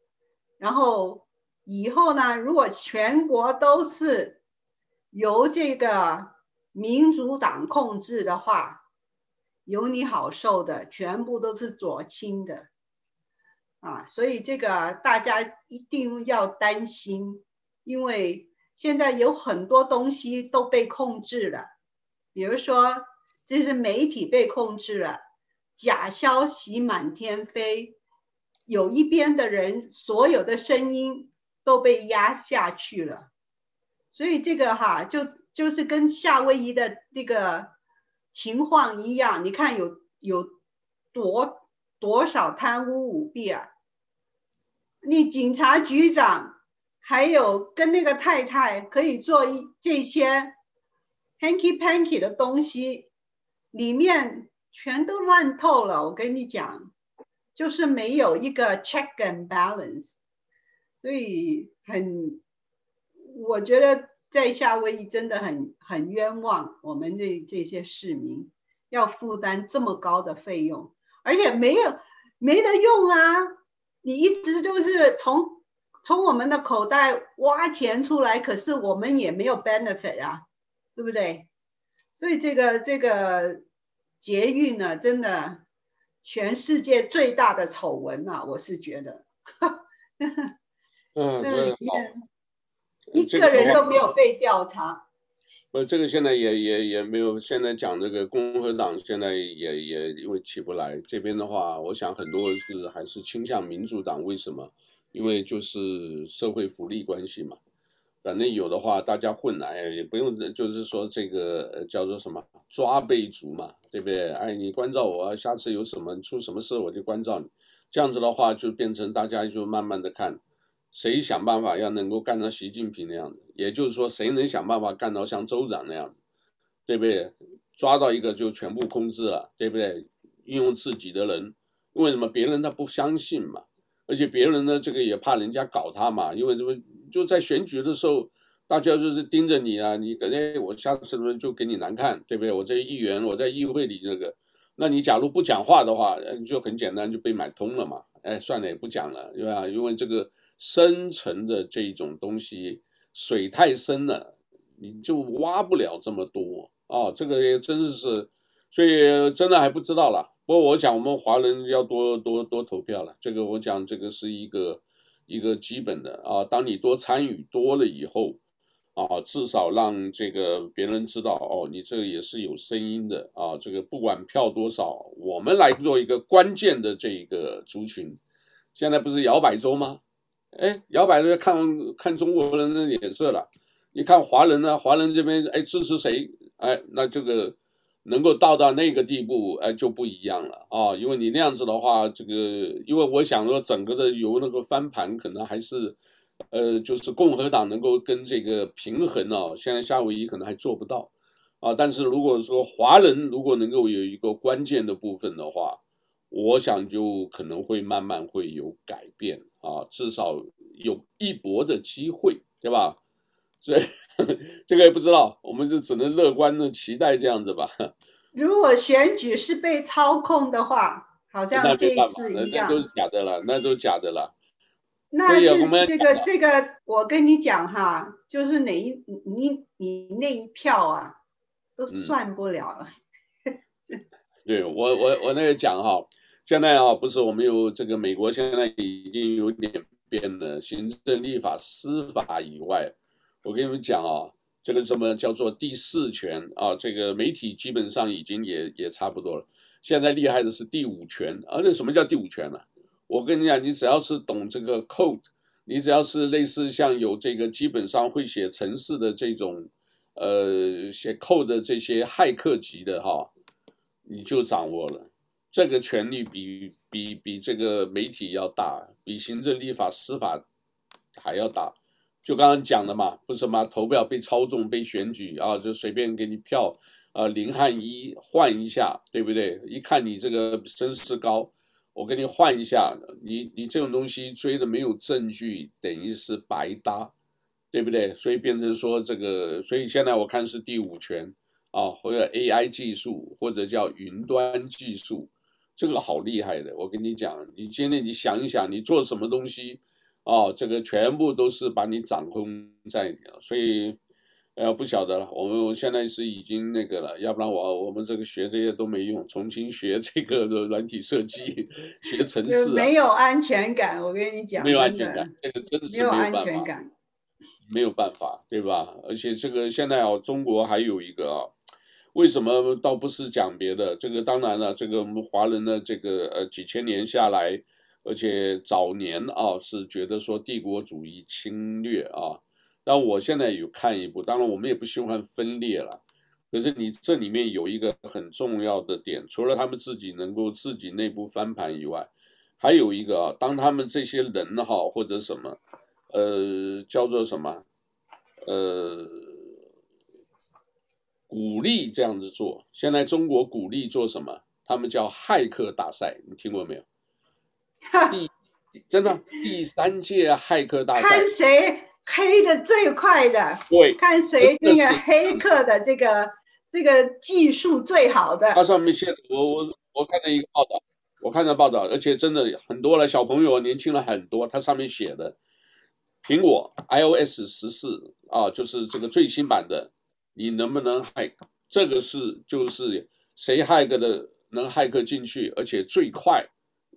然后以后呢，如果全国都是由这个民主党控制的话，有你好受的，全部都是左倾的啊！所以这个大家一定要担心，因为现在有很多东西都被控制了，比如说这是媒体被控制了。假消息满天飞，有一边的人，所有的声音都被压下去了，所以这个哈，就就是跟夏威夷的这个情况一样，你看有有多多少贪污舞弊啊？你警察局长还有跟那个太太可以做一这些 hanky panky 的东西，里面。全都烂透了，我跟你讲，就是没有一个 check and balance，所以很，我觉得在夏威夷真的很很冤枉我们的这些市民要负担这么高的费用，而且没有没得用啊！你一直就是从从我们的口袋挖钱出来，可是我们也没有 benefit 啊，对不对？所以这个这个。捷运呢，真的全世界最大的丑闻啊！我是觉得，嗯，一个人都没有被调查。呃，这个现在也也也没有。现在讲这个共和党现在也也因为起不来，这边的话，我想很多是还是倾向民主党。为什么？因为就是社会福利关系嘛。反正有的话，大家混来也不用，就是说这个叫做什么抓背族嘛，对不对？哎，你关照我，下次有什么出什么事我就关照你。这样子的话，就变成大家就慢慢的看，谁想办法要能够干到习近平那样子，也就是说谁能想办法干到像州长那样子，对不对？抓到一个就全部控制了，对不对？运用自己的人，为什么别人他不相信嘛？而且别人呢，这个也怕人家搞他嘛，因为什么？就在选举的时候，大家就是盯着你啊，你感觉我下次呢就给你难看，对不对？我这议员，我在议会里这个，那你假如不讲话的话，就很简单就被买通了嘛。哎，算了，也不讲了，对吧？因为这个深层的这种东西水太深了，你就挖不了这么多啊。这个也真的是，所以真的还不知道了。不过我想我们华人要多多多投票了，这个我讲这个是一个。一个基本的啊，当你多参与多了以后，啊，至少让这个别人知道哦，你这个也是有声音的啊。这个不管票多少，我们来做一个关键的这个族群。现在不是摇摆州吗？哎，摇摆州看看中国人的脸色了。你看华人呢？华人这边哎支持谁？哎，那这个。能够到到那个地步，哎，就不一样了啊！因为你那样子的话，这个，因为我想说，整个的由那个翻盘，可能还是，呃，就是共和党能够跟这个平衡哦。现在夏威夷可能还做不到啊。但是如果说华人如果能够有一个关键的部分的话，我想就可能会慢慢会有改变啊，至少有一搏的机会，对吧？所以这个也不知道，我们就只能乐观的期待这样子吧。如果选举是被操控的话，好像这一次一样，那都是假的了，那都假的了。那这这个这个，我跟你讲哈，就是哪一你你那一票啊，都算不了了。嗯、对我我我那个讲哈，现在啊，不是我们有这个美国现在已经有点变了，行政、立法、司法以外。我跟你们讲啊，这个什么叫做第四权啊？这个媒体基本上已经也也差不多了。现在厉害的是第五权，啊、那什么叫第五权呢、我跟你讲，你只要是懂这个 code，你只要是类似像有这个基本上会写程式的这种，呃，写 code 的这些骇客级的哈，你就掌握了。这个权力比比比这个媒体要大，比行政、立法、司法还要大。就刚刚讲的嘛，不是吗？投票被操纵、被选举啊，就随便给你票，呃，零和一换一下，对不对？一看你这个声势高，我给你换一下，你你这种东西追的没有证据，等于是白搭，对不对？所以变成说这个，所以现在我看是第五权啊，或者 AI 技术，或者叫云端技术。这个好厉害的，我跟你讲，你今天你想一想，你做什么东西，哦，这个全部都是把你掌控在，所以，呃，不晓得了。我们我现在是已经那个了，要不然我我们这个学这些都没用，重新学这个软体设计，学程式，没有安全感。我跟你讲，没有安全感，这个真的是没有办法，没有安全感，没有办法，对吧？而且这个现在哦，中国还有一个啊。为什么倒不是讲别的？这个当然了，这个我们华人的这个呃几千年下来，而且早年啊是觉得说帝国主义侵略啊。但我现在有看一部，当然我们也不喜欢分裂了。可是你这里面有一个很重要的点，除了他们自己能够自己内部翻盘以外，还有一个啊，当他们这些人哈或者什么，呃，叫做什么，呃。鼓励这样子做，现在中国鼓励做什么？他们叫骇客大赛，你听过没有？第真的第三届骇客大赛，看谁黑的最快的，对，看谁那个黑客的这个这个技术最好的。它上面写的，我我我看到一个报道，我看到报道，而且真的很多了，小朋友年轻了很多。它上面写的，苹果 iOS 十四啊，就是这个最新版的。你能不能骇？这个是就是谁骇客的能骇客进去，而且最快，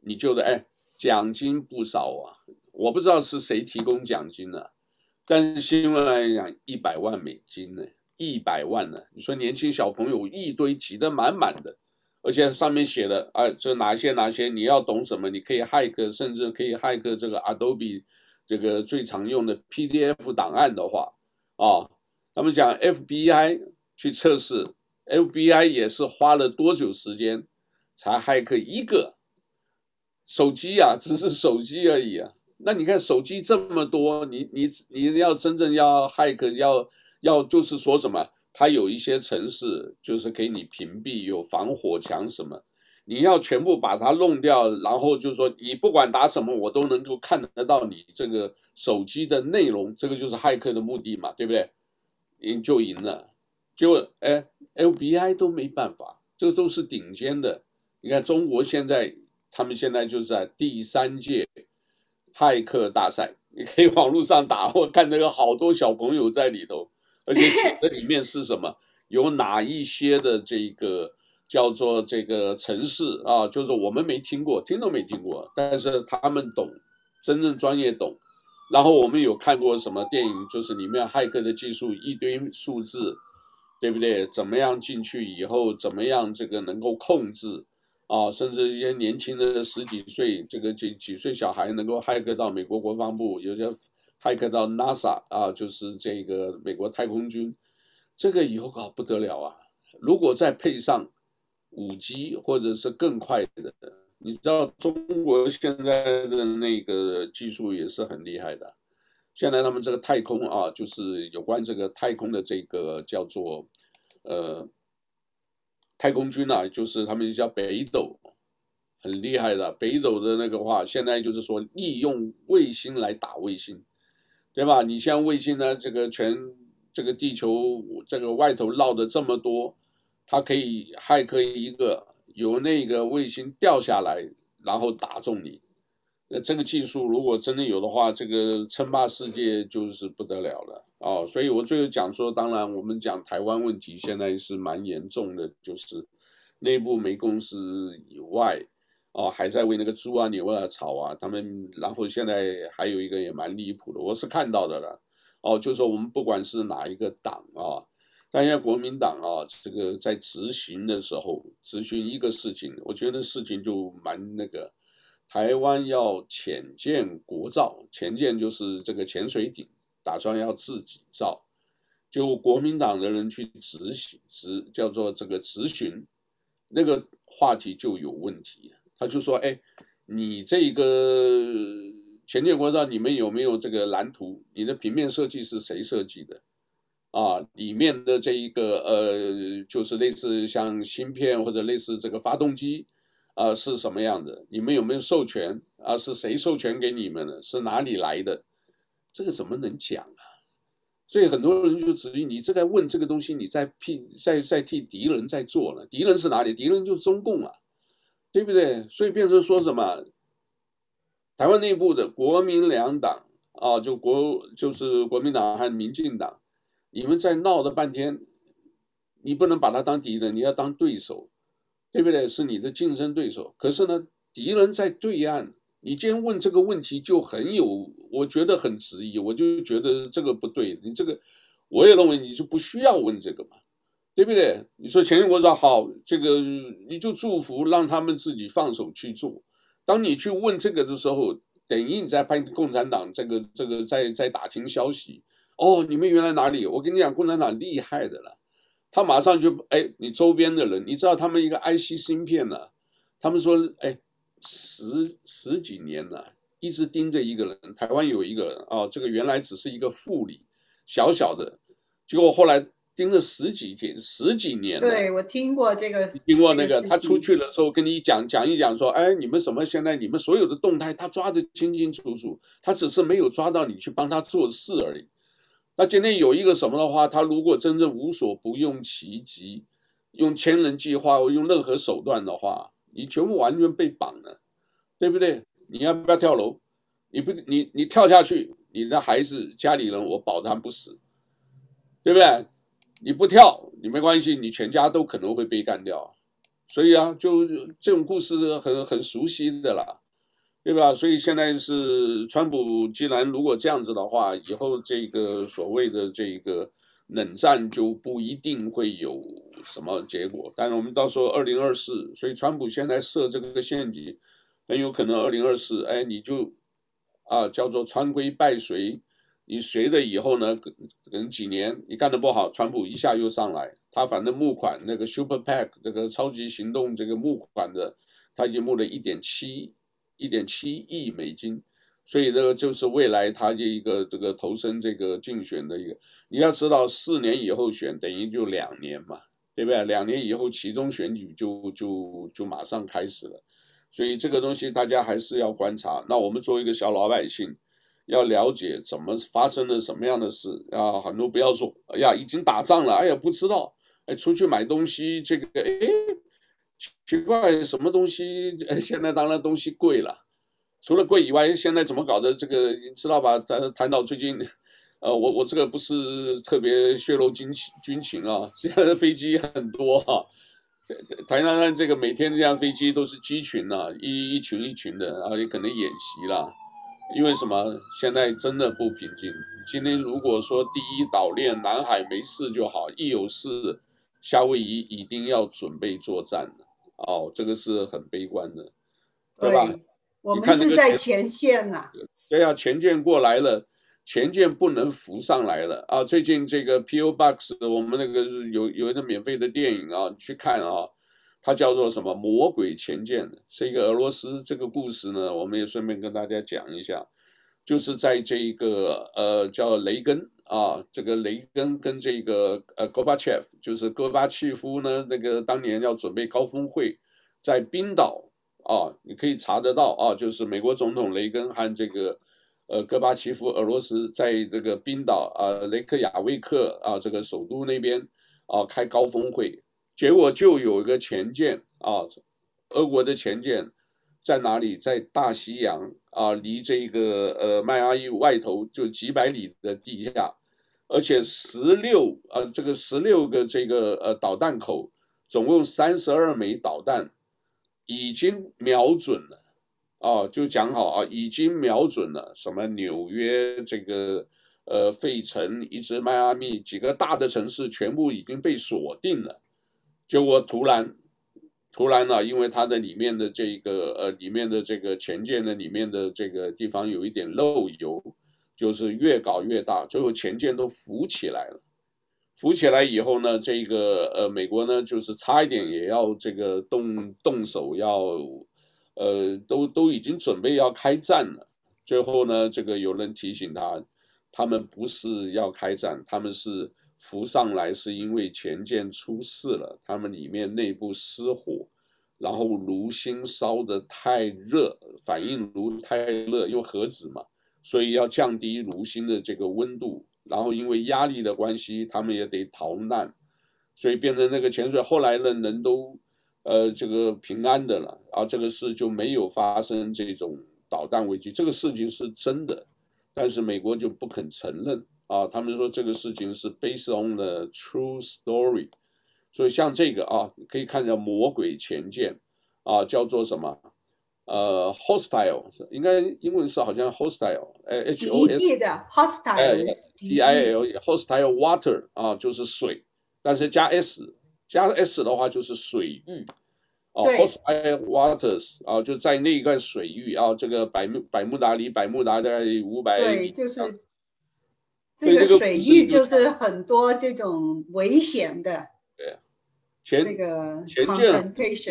你觉得哎，奖金不少啊！我不知道是谁提供奖金的，但是新闻来讲，一百万美金呢，一百万呢。你说年轻小朋友一堆挤得满满的，而且上面写的哎，这哪些哪些你要懂什么，你可以骇客，甚至可以骇客这个 Adobe 这个最常用的 PDF 档案的话啊。他们讲 FBI 去测试，FBI 也是花了多久时间才骇客一个手机啊？只是手机而已啊！那你看手机这么多，你你你要真正要骇客，要要就是说什么？它有一些城市就是给你屏蔽，有防火墙什么，你要全部把它弄掉，然后就说你不管打什么，我都能够看得到你这个手机的内容，这个就是骇客的目的嘛，对不对？赢就赢了，结果哎，FBI 都没办法，这个都是顶尖的。你看中国现在，他们现在就是在第三届骇客大赛，你可以网络上打，我看到有好多小朋友在里头，而且写的里面是什么？有哪一些的这个叫做这个城市啊？就是我们没听过，听都没听过，但是他们懂，真正专业懂。然后我们有看过什么电影，就是里面骇客的技术一堆数字，对不对？怎么样进去以后，怎么样这个能够控制啊？甚至一些年轻的十几岁，这个几几岁小孩能够骇客到美国国防部，有些骇客到 NASA 啊，就是这个美国太空军，这个以后搞不得了啊！如果再配上 5G 或者是更快的。你知道中国现在的那个技术也是很厉害的，现在他们这个太空啊，就是有关这个太空的这个叫做呃太空军啊，就是他们叫北斗，很厉害的。北斗的那个话，现在就是说利用卫星来打卫星，对吧？你像卫星呢，这个全这个地球这个外头绕的这么多，它可以还可以一个。有那个卫星掉下来，然后打中你，那这个技术如果真的有的话，这个称霸世界就是不得了了哦。所以我最后讲说，当然我们讲台湾问题现在是蛮严重的，就是内部没共识以外，哦还在为那个猪啊牛啊吵啊，他们然后现在还有一个也蛮离谱的，我是看到的了，哦就说我们不管是哪一个党啊。但现在国民党啊，这个在执行的时候，执行一个事情，我觉得事情就蛮那个。台湾要潜舰国造，潜舰就是这个潜水艇，打算要自己造，就国民党的人去执行，执叫做这个执行，那个话题就有问题。他就说：“哎，你这个潜舰国造，你们有没有这个蓝图？你的平面设计是谁设计的？啊，里面的这一个呃，就是类似像芯片或者类似这个发动机啊，是什么样的？你们有没有授权？啊，是谁授权给你们的？是哪里来的？这个怎么能讲啊？所以很多人就质疑你这个问这个东西，你在替在在替敌人在做了。敌人是哪里？敌人就是中共啊。”对不对？所以变成说什么？台湾内部的国民两党啊，就国就是国民党和民进党，你们在闹了半天，你不能把他当敌人，你要当对手，对不对？是你的竞争对手。可是呢，敌人在对岸，你今天问这个问题就很有，我觉得很质疑，我就觉得这个不对。你这个，我也认为你就不需要问这个嘛。对不对？你说前国说好，这个你就祝福让他们自己放手去做。当你去问这个的时候，等于你在帮共产党这个这个在在打听消息。哦，你们原来哪里？我跟你讲，共产党厉害的了，他马上就哎，你周边的人，你知道他们一个 IC 芯片呢？他们说哎，十十几年了，一直盯着一个人。台湾有一个人啊，这个原来只是一个副理，小小的，结果后来。盯了十几天，十几年了。对，我听过这个，听过那个，他出去的时候跟你讲讲一讲，说，哎，你们什么现在你们所有的动态，他抓得清清楚楚，他只是没有抓到你去帮他做事而已。那今天有一个什么的话，他如果真正无所不用其极，用千人计划或用任何手段的话，你全部完全被绑了，对不对？你要不要跳楼？你不，你你跳下去，你的孩子家里人我保他不死，对不对？你不跳，你没关系，你全家都可能会被干掉，所以啊，就这种故事很很熟悉的啦，对吧？所以现在是川普，既然如果这样子的话，以后这个所谓的这个冷战就不一定会有什么结果。但是我们到时候二零二四，所以川普现在设这个陷阱，很有可能二零二四，哎，你就啊叫做川规败随。你随了以后呢？可能几年你干得不好，川普一下又上来，他反正募款那个 Super PAC 这个超级行动这个募款的，他已经募了一点七一点七亿美金，所以这个就是未来他的一个这个投身这个竞选的一个。你要知道，四年以后选等于就两年嘛，对不对？两年以后其中选举就就就马上开始了，所以这个东西大家还是要观察。那我们作为一个小老百姓。要了解怎么发生了什么样的事啊？很多不要说，哎呀，已经打仗了，哎呀，不知道，哎，出去买东西，这个，哎，奇怪，什么东西？哎，现在当然东西贵了，除了贵以外，现在怎么搞的？这个你知道吧？谈谈到最近，呃，我我这个不是特别泄露军情军情啊，现在的飞机很多哈，台湾这个每天这样飞机都是机群呐、一一群一群的，啊，也可能演习了。因为什么？现在真的不平静。今天如果说第一岛链南海没事就好，一有事，夏威夷一定要准备作战。哦，这个是很悲观的，对吧？我们是在前线呐、啊。对呀，前舰过来了，前舰不能浮上来了啊！最近这个 PO Box，我们那个有有一个免费的电影啊，你去看啊。它叫做什么？魔鬼前舰是一个俄罗斯。这个故事呢，我们也顺便跟大家讲一下，就是在这一个呃叫雷根啊，这个雷根跟这个呃戈巴切夫，就是戈巴契夫呢，那个当年要准备高峰会，在冰岛啊，你可以查得到啊，就是美国总统雷根和这个呃戈巴契夫，俄罗斯在这个冰岛啊雷克雅未克啊这个首都那边啊开高峰会。结果就有一个前舰啊，俄国的前舰在哪里？在大西洋啊，离这个呃迈阿密外头就几百里的地下，而且十六呃这个十六个这个呃导弹口，总共三十二枚导弹已经瞄准了啊，就讲好啊，已经瞄准了什么纽约这个呃费城一直迈阿密几个大的城市全部已经被锁定了。结果突然，突然呢、因为它的里面的这个呃，里面的这个前舰的里面的这个地方有一点漏油，就是越搞越大，最后前舰都浮起来了，浮起来以后呢，这个呃美国呢就是差一点也要这个动动手要，呃都都已经准备要开战了。最后呢，这个有人提醒他，他们不是要开战，他们是浮上来是因为潜舰出事了，他们里面内部失火，然后炉芯烧得太热，反应炉太热，因为核子嘛，所以要降低炉芯的这个温度。然后因为压力的关系，他们也得逃难，所以变成那个潜水。后来的人都，呃，这个平安的了啊，这个事就没有发生这种导弹危机。这个事情是真的，但是美国就不肯承认啊。他们说这个事情是 based on the true story。所以像这个啊，可以看一下魔鬼前舰啊，叫做什么？呃，hostile 应该英文是好像 hostile，哎，H O S 的 hostile，T I L hostile water 啊，就是水，但是加 s 加 s 的话就是水域，哦，hostile waters 啊，就在那一段水域啊，这个百慕百慕达离百慕达大概五百米，对，就是这个水域就是很多这种危险的。对，这个潜舰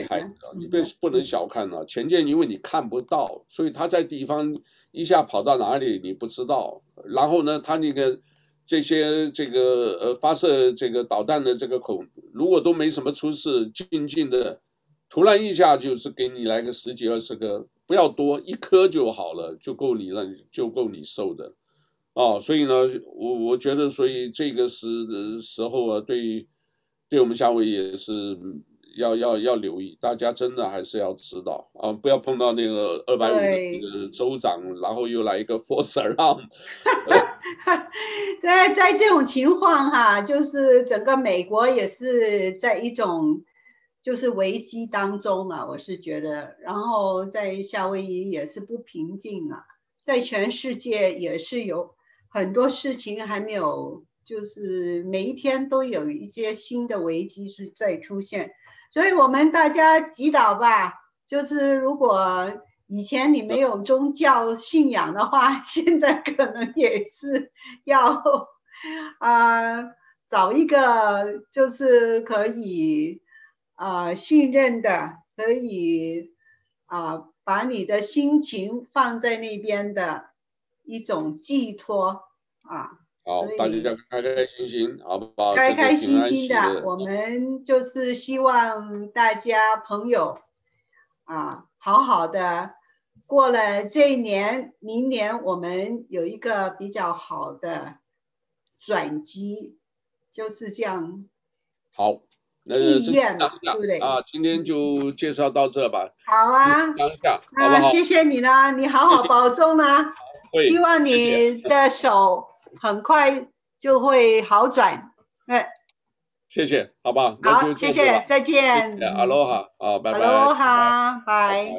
还你不不能小看了，潜舰因为你看不到，所以它在地方一下跑到哪里你不知道。然后呢，它那个这些这个呃发射这个导弹的这个孔，如果都没什么出事，静静的，突然一下就是给你来个十几二十个，不要多，一颗就好了，就够你了，就够你受的。哦，所以呢，我我觉得，所以这个时的时候啊，对。对我们夏威夷也是要要要留意，大家真的还是要知道啊，不要碰到那个二百五的那个州长，然后又来一个 force around。在在这种情况哈，就是整个美国也是在一种就是危机当中啊，我是觉得，然后在夏威夷也是不平静啊，在全世界也是有很多事情还没有。就是每一天都有一些新的危机是在出现，所以我们大家祈祷吧。就是如果以前你没有宗教信仰的话，现在可能也是要啊、找一个就是可以啊、信任的，可以啊、把你的心情放在那边的一种寄托啊。好，大家开开心心，好不好？开开心心的，我们就是希望大家朋友啊，好好的过了这一年，明年我们有一个比较好的转机，就是这样。好，那祈愿对不对？啊，今天就介绍到这吧。好啊，那谢谢你啦，你好好保重啦。希望你的手。很快就会好转，哎，谢谢，好吧，好，谢谢，再见，阿罗哈，好，拜拜，阿罗哈，拜。